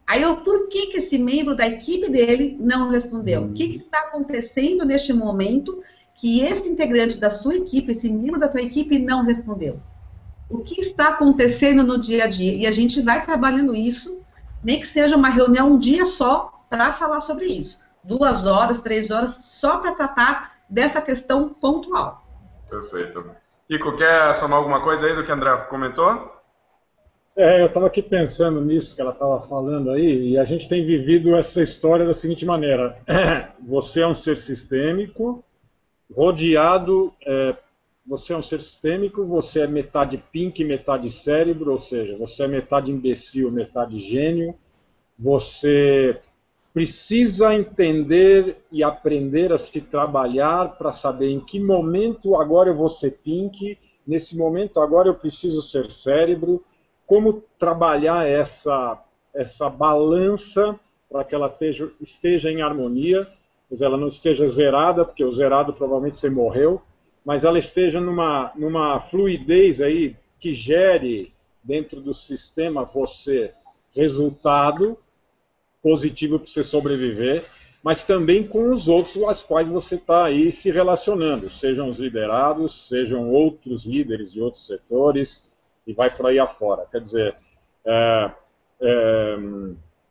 Speaker 4: Aí eu, por que, que esse membro da equipe dele não respondeu? O que, que está acontecendo neste momento que esse integrante da sua equipe, esse membro da tua equipe não respondeu? O que está acontecendo no dia a dia? E a gente vai trabalhando isso nem que seja uma reunião um dia só para falar sobre isso. Duas horas, três horas, só para tratar dessa questão pontual.
Speaker 2: Perfeito. Ico, quer somar alguma coisa aí do que a André comentou?
Speaker 3: É, eu estava aqui pensando nisso que ela estava falando aí, e a gente tem vivido essa história da seguinte maneira: você é um ser sistêmico, rodeado, é, você é um ser sistêmico, você é metade pink, metade cérebro, ou seja, você é metade imbecil, metade gênio, você precisa entender e aprender a se trabalhar para saber em que momento agora eu vou ser pink, nesse momento agora eu preciso ser cérebro como trabalhar essa, essa balança para que ela esteja, esteja em harmonia, mas ela não esteja zerada, porque o zerado provavelmente você morreu, mas ela esteja numa, numa fluidez aí que gere dentro do sistema você resultado positivo para você sobreviver, mas também com os outros aos quais você está aí se relacionando, sejam os liderados, sejam outros líderes de outros setores, e vai por aí afora. Quer dizer, é, é,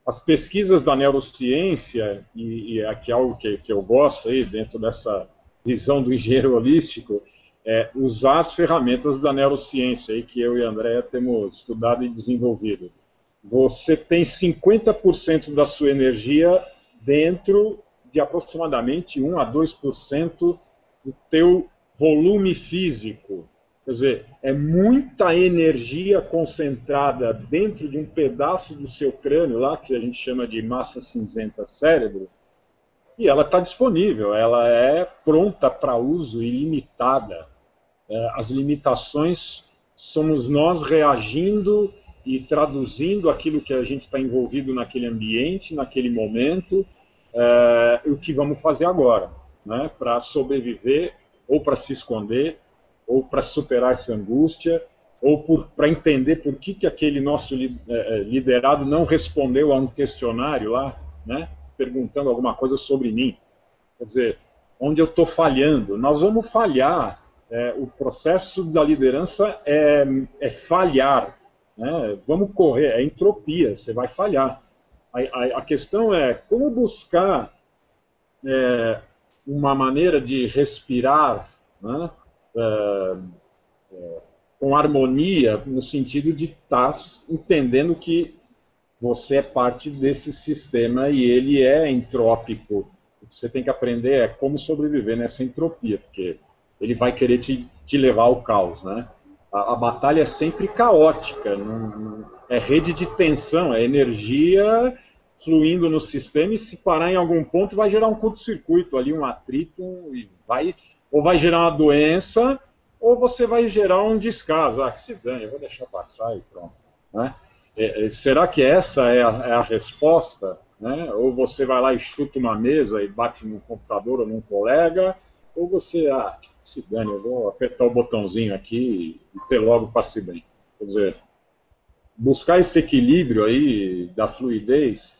Speaker 3: as pesquisas da neurociência, e, e aqui é algo que, que eu gosto aí, dentro dessa visão do engenheiro holístico, é usar as ferramentas da neurociência aí que eu e a Andrea temos estudado e desenvolvido. Você tem 50% da sua energia dentro de aproximadamente 1 a 2% do teu volume físico. Quer dizer, é muita energia concentrada dentro de um pedaço do seu crânio, lá que a gente chama de massa cinzenta cérebro, e ela está disponível, ela é pronta para uso ilimitada. É, as limitações somos nós reagindo e traduzindo aquilo que a gente está envolvido naquele ambiente, naquele momento, é, o que vamos fazer agora, né, para sobreviver ou para se esconder ou para superar essa angústia, ou para entender por que, que aquele nosso eh, eh, liderado não respondeu a um questionário lá, né, perguntando alguma coisa sobre mim. Quer dizer, onde eu estou falhando. Nós vamos falhar. É, o processo da liderança é, é falhar. Né? Vamos correr, é entropia, você vai falhar. A, a, a questão é como buscar é, uma maneira de respirar né? Com harmonia, no sentido de estar tá entendendo que você é parte desse sistema e ele é entrópico. O que você tem que aprender é como sobreviver nessa entropia, porque ele vai querer te, te levar ao caos, né? A, a batalha é sempre caótica, não, não, é rede de tensão, é energia fluindo no sistema e se parar em algum ponto vai gerar um curto-circuito ali, um atrito e vai ou vai gerar uma doença, ou você vai gerar um descaso. Ah, que se dane, eu vou deixar passar e pronto. Né? É, é, será que essa é a, é a resposta? Né? Ou você vai lá e chuta uma mesa e bate no computador ou num colega, ou você, ah, se dane, eu vou apertar o botãozinho aqui e ter logo passe bem. Quer dizer, buscar esse equilíbrio aí da fluidez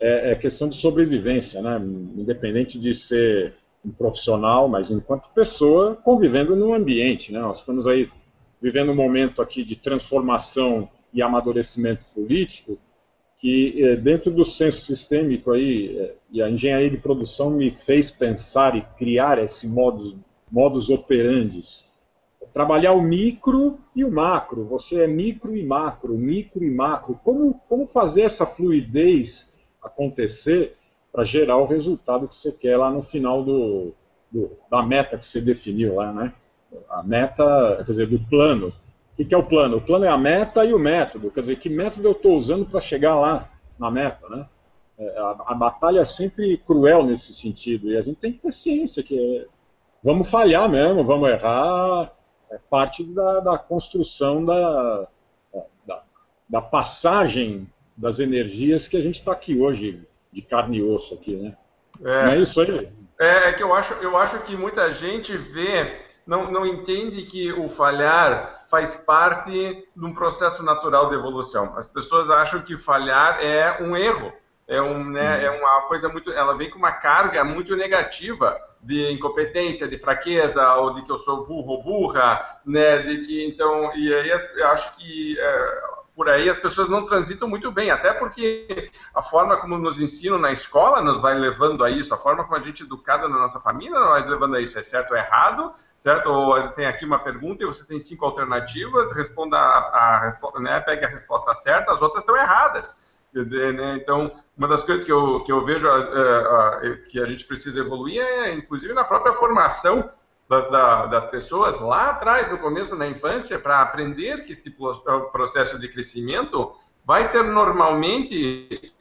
Speaker 3: é, é questão de sobrevivência, né? independente de ser profissional, mas enquanto pessoa convivendo no ambiente. Né? Nós estamos aí vivendo um momento aqui de transformação e amadurecimento político que eh, dentro do senso sistêmico aí eh, e a engenharia de produção me fez pensar e criar esse modus, modus operandi. Trabalhar o micro e o macro. Você é micro e macro, micro e macro. Como, como fazer essa fluidez acontecer para gerar o resultado que você quer lá no final do, do, da meta que você definiu lá, né? A meta, quer dizer, do plano. O que é o plano? O plano é a meta e o método. Quer dizer, que método eu estou usando para chegar lá na meta, né? É, a, a, batalha é sempre cruel nesse sentido e a gente tem que ter ciência que é, vamos falhar mesmo, vamos errar, é parte da, da construção da, da, da passagem das energias que a gente está aqui hoje de carne e osso aqui, né? É, não é isso aí?
Speaker 2: É, é que eu acho, eu acho que muita gente vê, não, não entende que o falhar faz parte de um processo natural de evolução. As pessoas acham que falhar é um erro, é, um, né, hum. é uma coisa muito. Ela vem com uma carga muito negativa de incompetência, de fraqueza, ou de que eu sou burro ou burra, né? De que, então, e aí eu acho que é, por aí as pessoas não transitam muito bem, até porque a forma como nos ensinam na escola nos vai levando a isso, a forma como a gente é educada na nossa família nos vai levando a isso, é certo ou errado, certo? Ou tem aqui uma pergunta e você tem cinco alternativas, responda a, né, pegue a resposta certa, as outras estão erradas. Quer dizer, né, então, uma das coisas que eu, que eu vejo uh, uh, que a gente precisa evoluir é, inclusive, na própria formação das, da, das pessoas lá atrás, no começo da infância, para aprender que este processo de crescimento vai ter normalmente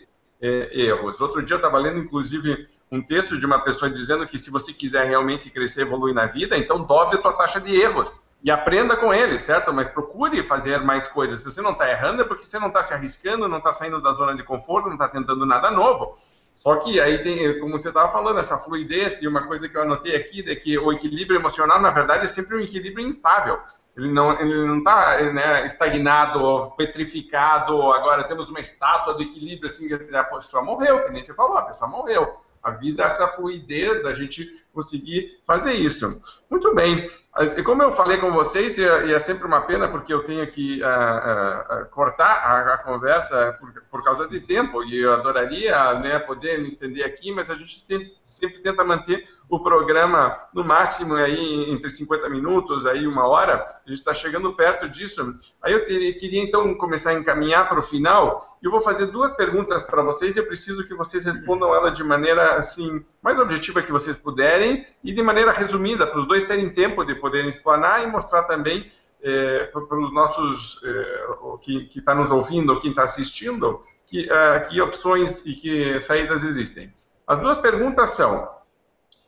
Speaker 2: é, erros. Outro dia eu estava lendo, inclusive, um texto de uma pessoa dizendo que se você quiser realmente crescer, evoluir na vida, então dobre a tua taxa de erros e aprenda com ele, certo? Mas procure fazer mais coisas. Se você não está errando, é porque você não está se arriscando, não está saindo da zona de conforto, não está tentando nada novo. Só que aí tem, como você estava falando, essa fluidez, e uma coisa que eu anotei aqui, é que o equilíbrio emocional, na verdade, é sempre um equilíbrio instável. Ele não está né, estagnado, petrificado, agora temos uma estátua do equilíbrio, assim, a pessoa morreu, que nem você falou, a pessoa morreu. A vida essa fluidez da gente conseguir fazer isso. Muito bem. E como eu falei com vocês, e é, é sempre uma pena porque eu tenho que uh, uh, cortar a, a conversa por, por, causa de tempo, e eu adoraria né, poder me estender aqui, mas a gente tem, sempre tenta manter o programa no máximo aí entre 50 minutos, aí uma hora, a gente está chegando perto disso. Aí eu queria então começar a encaminhar para o final, e eu vou fazer duas perguntas para vocês, e eu preciso que vocês respondam ela de maneira assim, mais objetiva que vocês puderem, e de maneira resumida, para os dois terem tempo de poderem explanar e mostrar também é, para os nossos, é, que está nos ouvindo, quem está assistindo, que, é, que opções e que saídas existem. As duas perguntas são,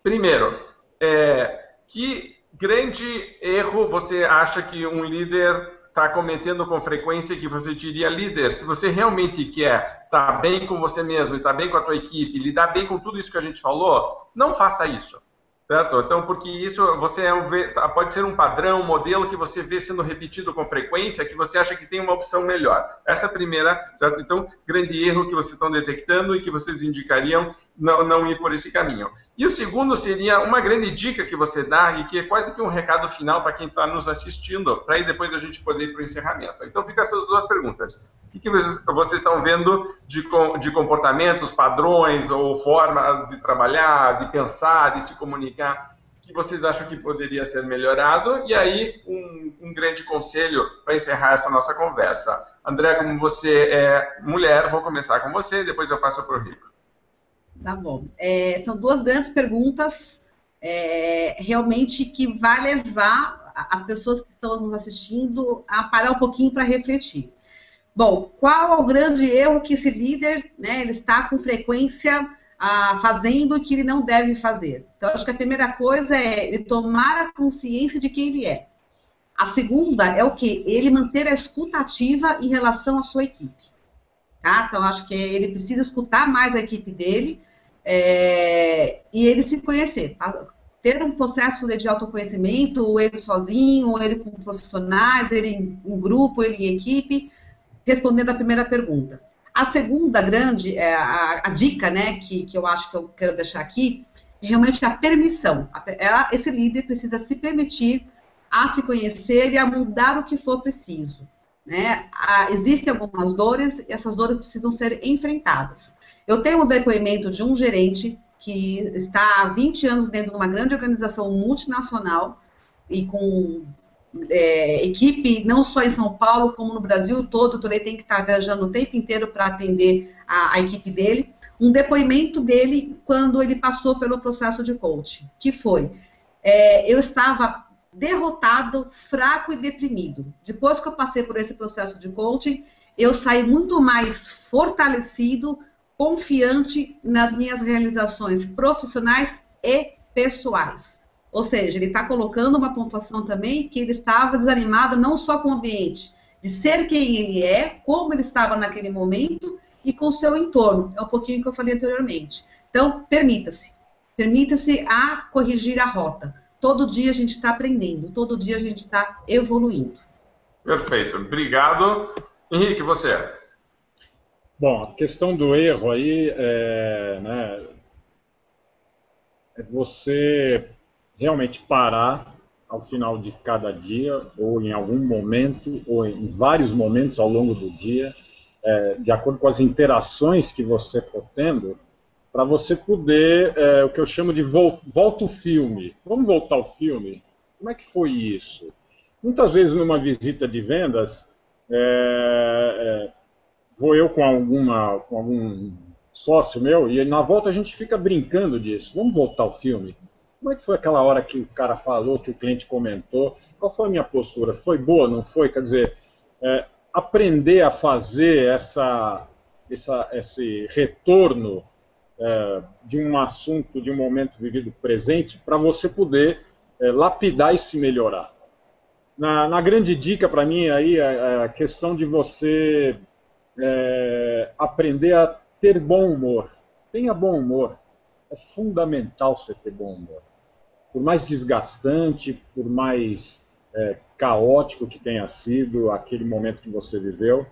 Speaker 2: primeiro, é, que grande erro você acha que um líder está cometendo com frequência que você diria líder, se você realmente quer estar tá bem com você mesmo, estar tá bem com a tua equipe, lidar bem com tudo isso que a gente falou, não faça isso. Certo? Então, porque isso você é tá, pode ser um padrão, um modelo que você vê sendo repetido com frequência, que você acha que tem uma opção melhor. Essa é a primeira, certo? Então, grande erro que vocês estão detectando e que vocês indicariam não, não ir por esse caminho. E o segundo seria uma grande dica que você dá e que é quase que um recado final para quem está nos assistindo, para aí depois a gente poder ir para o encerramento. Então, fica essas duas perguntas. O que, vocês, estão vendo de, de comportamentos, padrões ou formas de trabalhar, de pensar, de se comunicar, que vocês acham que poderia ser melhorado? E aí, um, um grande conselho para encerrar essa nossa conversa. André, como você é mulher, vou começar com você, depois eu passo para o Rico.
Speaker 4: Tá bom. É, são duas grandes perguntas, é, realmente que vai levar as pessoas que estão nos assistindo a parar um pouquinho para refletir. Bom, qual é o grande erro que esse líder, né, ele está com frequência ah, fazendo que ele não deve fazer? Então, acho que a primeira coisa é ele tomar a consciência de quem ele é. A segunda é o que? Ele manter a escuta ativa em relação à sua equipe. Tá? Então, acho que ele precisa escutar mais a equipe dele, é, e ele se conhecer, ter um processo de autoconhecimento, ele sozinho, ele com profissionais, ele em um grupo, ele em equipe, respondendo a primeira pergunta. A segunda grande, é, a, a, dica, né, que, que eu acho que eu quero deixar aqui, é realmente a permissão. Ela, esse líder precisa se permitir a se conhecer e a mudar o que for preciso. Né? existem algumas dores e essas dores precisam ser enfrentadas. Eu tenho um depoimento de um gerente que está há 20 anos dentro de uma grande organização multinacional e com é, equipe não só em São Paulo, como no Brasil todo, Torei tem que estar viajando o tempo inteiro para atender a, a, equipe dele. Um depoimento dele quando ele passou pelo processo de coaching, que foi, é, eu estava derrotado, fraco e deprimido. Depois que eu passei por esse processo de coaching, eu saí muito mais fortalecido, confiante nas minhas realizações profissionais e pessoais. Ou seja, ele está colocando uma pontuação também que ele estava desanimado não só com o ambiente, de ser quem ele é, como ele estava naquele momento e com o seu entorno. É um pouquinho que eu falei anteriormente. Então, permita-se. Permita-se a corrigir a rota. Todo dia a gente está aprendendo, todo dia a gente está evoluindo.
Speaker 2: Perfeito. Obrigado. Henrique, você.
Speaker 3: Bom, a questão do erro aí é, né, é você realmente parar ao final de cada dia, ou em algum momento, ou em vários momentos ao longo do dia, é, de acordo com as interações que você for tendo, para você poder, é, o que eu chamo de vol volta o filme. Vamos voltar ao filme? Como é que foi isso? Muitas vezes numa visita de vendas, é, é, vou eu com, alguma, com algum sócio meu, e na volta a gente fica brincando disso. Vamos voltar ao filme? Como é que foi aquela hora que o cara falou, que o cliente comentou? Qual foi a minha postura? Foi boa, não foi? Quer dizer, é, aprender a fazer essa, essa, esse retorno é, de um assunto, de um momento vivido presente, para você poder é, lapidar e se melhorar. Na, na grande dica para mim aí é, é a questão de você é, aprender a ter bom humor. Tenha bom humor. É fundamental você ter bom humor por mais desgastante, por mais é, caótico que tenha sido aquele momento que você viveu,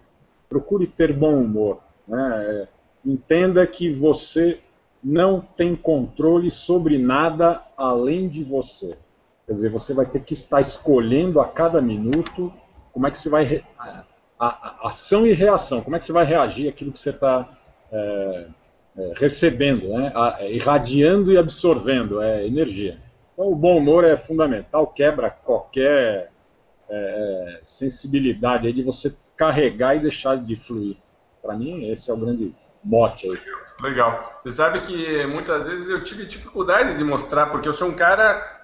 Speaker 3: procure ter bom humor. Né? É, entenda que você não tem controle sobre nada além de você. Quer dizer, você vai ter que estar escolhendo a cada minuto como é que você vai. A, a, a ação e reação, como é que você vai reagir àquilo que você está é, é, recebendo, né? A, irradiando e absorvendo é energia. Então, o bom humor é fundamental, quebra qualquer é, é, sensibilidade de você carregar e deixar de fluir. Para mim, esse é o grande mote aí.
Speaker 2: Legal. Você sabe que muitas vezes eu tive dificuldade de mostrar, porque eu sou um cara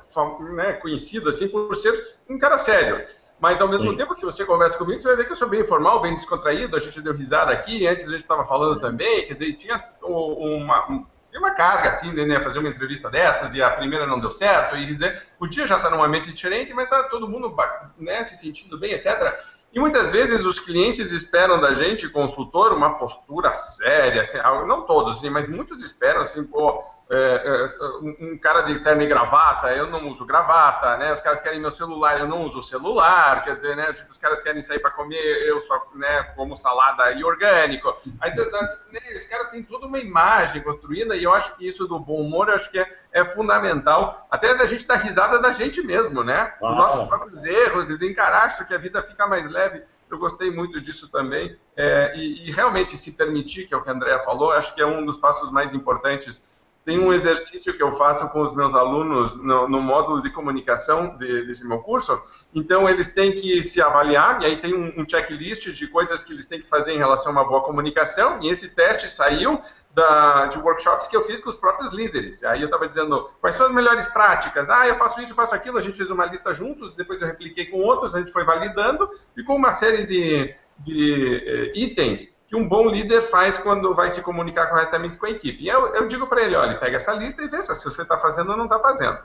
Speaker 2: né, conhecido assim por ser um cara sério. Mas ao mesmo Sim. tempo, se você conversa comigo, você vai ver que eu sou bem informal, bem descontraído. A gente deu risada aqui, antes a gente estava falando também. Quer dizer, tinha uma, uma carga, assim, né, fazer uma entrevista dessas e a primeira não deu certo, e dizer, podia já estar num ambiente diferente, mas está todo mundo né, se sentindo bem, etc. E muitas vezes os clientes esperam da gente, consultor, uma postura séria, assim, não todos, assim, mas muitos esperam, assim, pô, é, é, um cara de terno e gravata, eu não uso gravata, né? Os caras querem meu celular, eu não uso celular, quer dizer, né? Tipo, os caras querem sair para comer, eu só, né, como salada e orgânico. Aí, né, os caras têm toda uma imagem construída e eu acho que isso do bom humor, eu acho que é, é fundamental, até da gente dar risada da gente mesmo, né? Dos nossos próprios erros e de encarar isso que a vida fica mais leve. Eu gostei muito disso também. É, e, e realmente se permitir, que é o que a Andrea falou, acho que é um dos passos mais importantes tem um exercício que eu faço com os meus alunos no, no módulo de comunicação de, desse meu curso. Então, eles têm que se avaliar, e aí tem um, um, checklist de coisas que eles têm que fazer em relação a uma boa comunicação, e esse teste saiu da, de workshops que eu fiz com os próprios líderes. Aí eu estava dizendo quais são as melhores práticas. Ah, eu faço isso, eu faço aquilo. A gente fez uma lista juntos, depois eu repliquei com outros, a gente foi validando. Ficou uma série de, de eh, itens que um bom líder faz quando vai se comunicar corretamente com a equipe. E eu, eu digo para ele, olha, pega essa lista e veja se você está fazendo ou não está fazendo.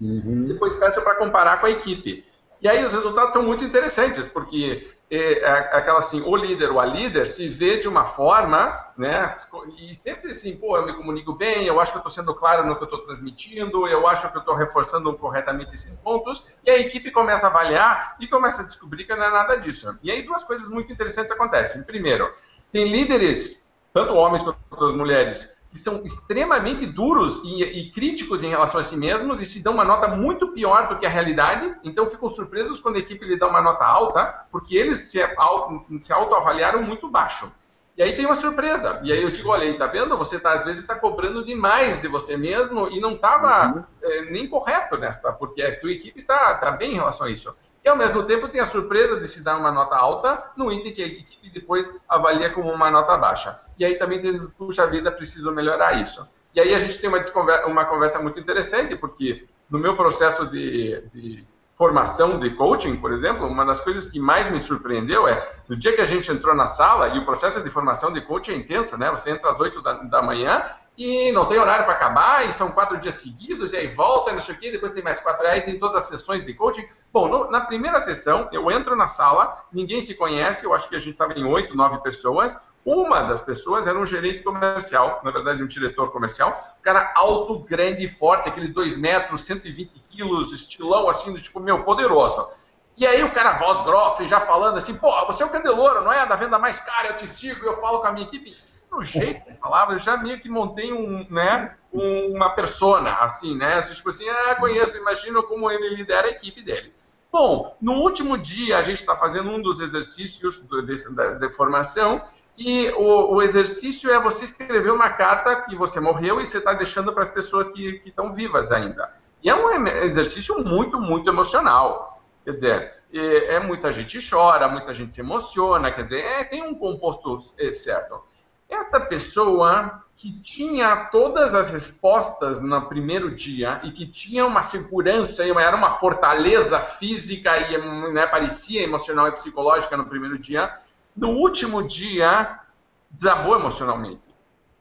Speaker 2: Uhum. Depois peça para comparar com a equipe. E aí os resultados são muito interessantes, porque é, é, aquela assim, o líder ou a líder se vê de uma forma, né? E sempre assim, pô, eu me comunico bem, eu acho que eu estou sendo claro no que eu estou transmitindo, eu acho que eu estou reforçando corretamente esses pontos, e a equipe começa a avaliar e começa a descobrir que não é nada disso. E aí duas coisas muito interessantes acontecem. Primeiro, tem líderes, tanto homens quanto as mulheres, que são extremamente duros e, e, críticos em relação a si mesmos e se dão uma nota muito pior do que a realidade, então ficam surpresos quando a equipe lhe dá uma nota alta, porque eles se, se autoavaliaram muito baixo. E aí tem uma surpresa. E aí eu digo, olha aí, tá vendo? Você tá, às vezes está cobrando demais de você mesmo e não estava uhum. é, nem correto nesta, porque a tua equipe está tá bem em relação a isso. E ao mesmo tempo tem a surpresa de se dar uma nota alta no item que a equipe depois avalia como uma nota baixa. E aí também tem, puxa vida, preciso melhorar isso. E aí a gente tem uma, uma conversa muito interessante, porque no meu processo de, de formação de coaching, por exemplo, uma das coisas que mais me surpreendeu é, no dia que a gente entrou na sala, e o processo de formação de coaching é intenso, né? Você entra às 8 da, da manhã e não tem horário para acabar, e são quatro dias seguidos, e aí volta, não sei o quê, depois tem mais quatro, aí tem todas as sessões de coaching. Bom, no, na primeira sessão, eu entro na sala, ninguém se conhece, eu acho que a gente estava em oito, nove pessoas, uma das pessoas era um gerente comercial, na verdade um diretor comercial, um cara alto, grande, forte, aqueles dois metros, 120 quilos, estilão assim, tipo, meu, poderoso. E aí o cara, voz grossa, e já falando assim, pô, você é o candelouro, não é? Da venda mais cara, eu te sigo, eu falo com a minha equipe no jeito que falava, eu já meio que montei um, né, uma persona, assim, né? Tipo assim, ah, conheço, imagino como ele lidera a equipe dele. Bom, no último dia a gente está fazendo um dos exercícios desse, da, da formação e o, o, exercício é você escrever uma carta que você morreu e você está deixando para as pessoas que estão vivas ainda. E é um exercício muito, muito emocional. Quer dizer, é, é, muita gente chora, muita gente se emociona, quer dizer, é, tem um composto é, certo. Esta pessoa que tinha todas as respostas no primeiro dia e que tinha uma segurança, era uma fortaleza física e né, parecia emocional e psicológica no primeiro dia, no último dia desabou emocionalmente.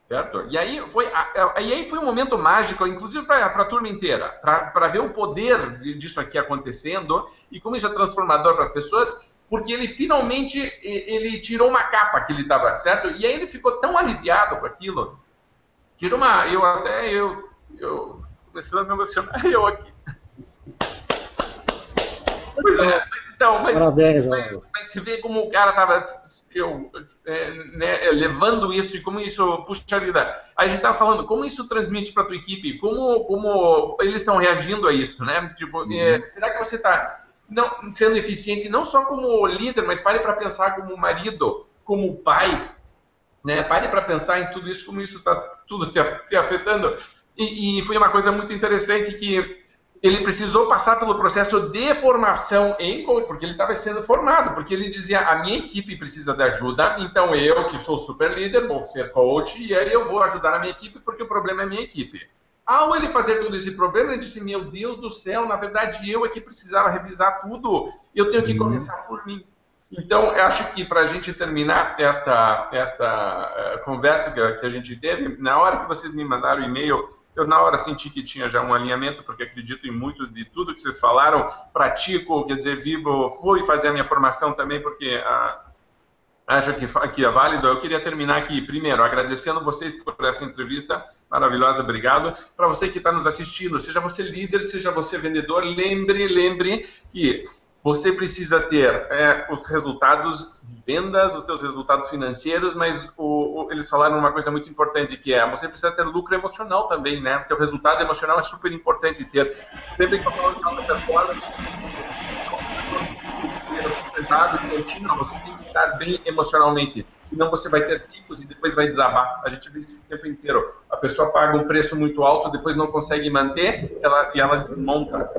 Speaker 2: Certo? E aí foi, e aí foi um momento mágico, inclusive para a turma inteira, para ver o poder disso aqui acontecendo e como isso é transformador para as pessoas, porque ele finalmente ele tirou uma capa que ele estava, certo? E aí ele ficou tão aliviado com aquilo, tirou uma, eu até eu, eu comecei a me emocionar eu aqui. Pois é, então, mas,
Speaker 3: Parabéns,
Speaker 2: mas, mas você vê como o cara estava é, né, levando isso e como isso, puxa vida, a gente estava falando, como isso transmite para a tua equipe, como, como eles estão reagindo a isso, né? Tipo, é, uhum. é, será que você está sendo eficiente não só como líder, mas pare para pensar como marido, como pai, né? Pare para pensar em tudo isso, como isso está tudo te, te afetando. E, e, foi uma coisa muito interessante que ele precisou passar pelo processo de formação em coach, porque ele estava sendo formado, porque ele dizia, a minha equipe precisa de ajuda, então eu, que sou super líder, vou ser coach, e aí eu vou ajudar a minha equipe, porque o problema é a minha equipe. Ao ele fazer todo esse problema, ele disse: Meu Deus do céu, na verdade eu é que precisava revisar tudo, eu tenho que uhum. começar por mim. Então, acho que para a gente terminar esta, esta uh, conversa que, a gente teve, na hora que vocês me mandaram o e-mail, eu na hora senti que tinha já um alinhamento, porque acredito em muito de tudo que vocês falaram, pratico, quer dizer, vivo, fui fazer a minha formação também, porque uh, acho que, que é válido. Eu queria terminar aqui, primeiro, agradecendo vocês por essa entrevista maravilhosa, obrigado. Para você que está nos assistindo, seja você líder, seja você vendedor, lembre, lembre que você precisa ter é, os resultados de vendas, os seus resultados financeiros, mas o, o, eles falaram uma coisa muito importante que é você precisa ter lucro emocional também, né? Porque o resultado emocional é super importante ter. Sempre que eu falo de alta performance, sustentado e você tem que estar bem emocionalmente. Senão você vai ter picos e depois vai desabar. A gente vê isso o tempo inteiro. A pessoa paga um preço muito alto, depois não consegue manter ela, e ela desmonta.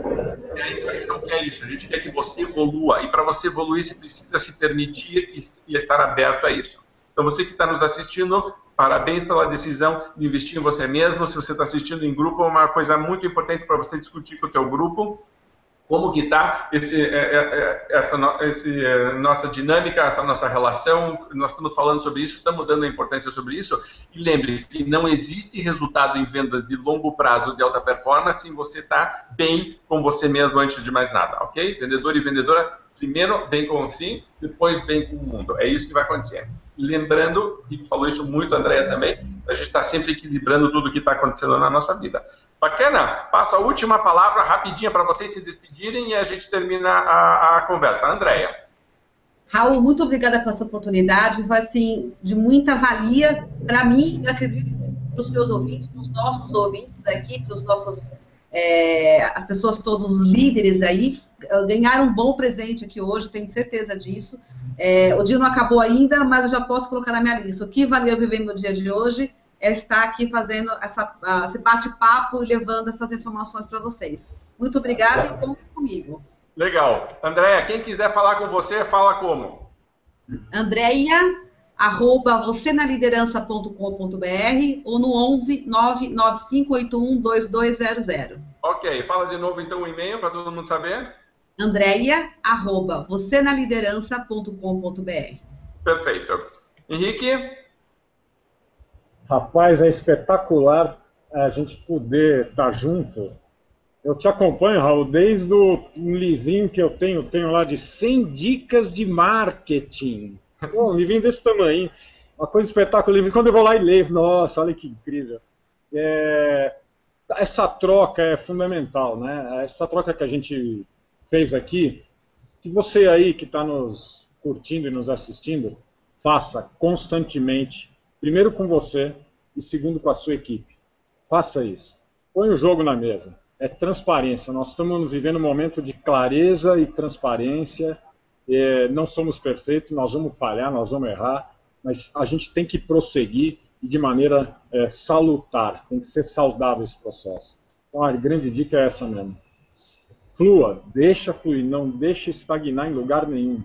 Speaker 2: E aí a gente não quer isso. A gente quer que você evolua. E para você evoluir, você precisa se permitir e, e estar aberto a isso. Então, você que está nos assistindo, parabéns pela decisão de investir em você mesmo. Se você está assistindo em grupo, é uma coisa muito importante para você discutir com o teu grupo como que está é, é, é, essa nossa dinâmica, essa nossa relação. Nós estamos falando sobre isso, estamos dando importância sobre isso. E lembre que não existe resultado em vendas de longo prazo de alta performance se você está bem com você mesmo antes de mais nada, ok? Vendedor e vendedora, primeiro bem com si, depois bem com o mundo. É isso que vai acontecer. Lembrando, e falou isso muito, Andréia também, a gente está sempre equilibrando tudo que está acontecendo na nossa vida. Bacana? Passo a última palavra rapidinha para vocês se despedirem e a gente termina a, a conversa. Andréia.
Speaker 4: Raul, muito obrigada pela essa oportunidade. Foi assim, de muita valia para mim e acredito para os seus ouvintes, para os nossos ouvintes aqui, para os nossos é, as pessoas todos os líderes aí ganharam um bom presente aqui hoje, tenho certeza disso. É, o dia não acabou ainda, mas eu já posso colocar na minha lista. O que valeu viver meu dia de hoje é estar aqui fazendo essa, esse bate-papo e levando essas informações para vocês. Muito obrigada e conta comigo.
Speaker 2: Legal. Andréia, quem quiser falar com você, fala como?
Speaker 4: Andréia, arroba vocenaliderança.com.br ou no 11 99581 2200.
Speaker 2: Ok, fala de novo então o e-mail para todo mundo saber
Speaker 4: andréia, arroba, vocenaliderança.com.br.
Speaker 2: Perfeito. Henrique?
Speaker 3: Rapaz, é espetacular a gente poder estar junto. Eu te acompanho, Raul, desde o um livrinho que eu tenho, tenho lá de 100 dicas de marketing. Pô, um livrinho desse tamanho. Uma coisa espetacular. Quando eu vou lá e leio, nossa, olha que incrível. É, essa troca é fundamental, né? Essa troca que a gente fez aqui, que você aí que está nos curtindo e nos assistindo, faça constantemente. Primeiro com você e segundo com a sua equipe. Faça isso. Põe o jogo na mesa. É transparência. Nós estamos vivendo um momento de clareza e transparência. É, não somos perfeitos, nós vamos falhar, nós vamos errar, mas a gente tem que prosseguir de maneira é, salutar. Tem que ser saudável esse processo. Então a grande dica é essa mesmo. Flua, deixa fluir, não deixe estagnar em lugar nenhum.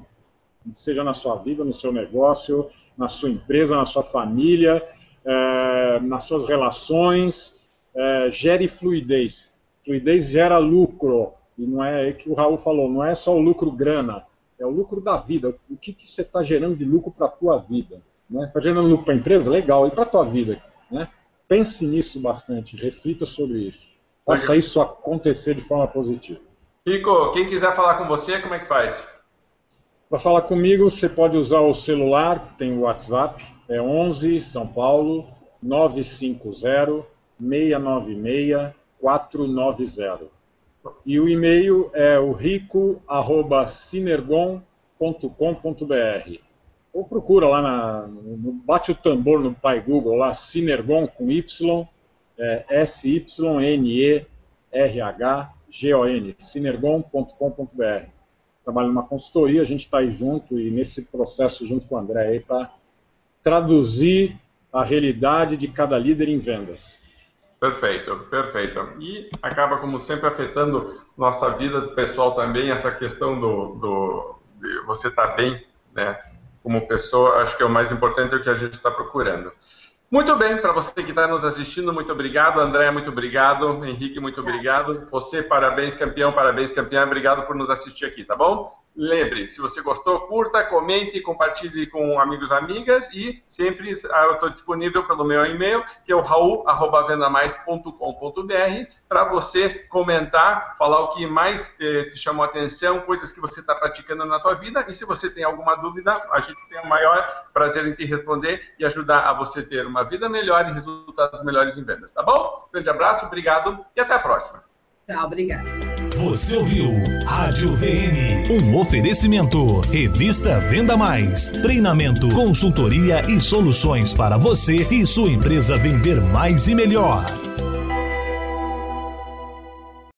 Speaker 3: Seja na sua vida, no seu negócio, na sua empresa, na sua família, é, nas suas relações, é, gere fluidez. Fluidez gera lucro. E não é, é que o Raul falou, não é só o lucro grana, é o lucro da vida. O que, que você está gerando de lucro para a tua vida? Está né? Tá gerando lucro para a empresa? Legal. E para a tua vida? Né? Pense nisso bastante, reflita sobre isso. Faça isso acontecer de forma positiva.
Speaker 2: Rico, quem quiser falar com você, como é que faz?
Speaker 3: Para falar comigo, você pode usar o celular, tem o WhatsApp, é 11 São Paulo 950 696 490. E o e-mail é o rico@sinergon.com.br. Ou procura lá na, no, bate o tambor no pai Google lá Sinergon com Y, é, S Y N E R H G O N, sinergon.com.br trabalho numa consultoria, a gente está aí junto e nesse processo junto com o André aí para traduzir a realidade de cada líder em vendas.
Speaker 2: Perfeito, perfeito. E acaba, como sempre, afetando nossa vida pessoal também, essa questão do, do de você estar tá bem, né, como pessoa, acho que é o mais importante, é o que a gente está procurando. Muito bem, para você que está nos assistindo, muito obrigado. André, muito obrigado. Henrique, muito obrigado. Você, parabéns, campeão, parabéns, campeão. Obrigado por nos assistir aqui, tá bom? Lembre, se você gostou, curta, comente, compartilhe com amigos e amigas e sempre ah, eu estou disponível pelo meu e-mail, que é o raul.vendamais.com.br, para você comentar, falar o que mais eh, te chamou a atenção, coisas que você está praticando na tua vida e se você tem alguma dúvida, a gente tem o maior prazer em te responder e ajudar a você ter uma vida melhor e resultados melhores em vendas, tá bom? Grande abraço, obrigado e até a próxima.
Speaker 4: Tchau, obrigado.
Speaker 1: Você ouviu Rádio VM, um oferecimento. Revista Venda Mais, treinamento, consultoria e soluções para você e sua empresa vender mais e melhor.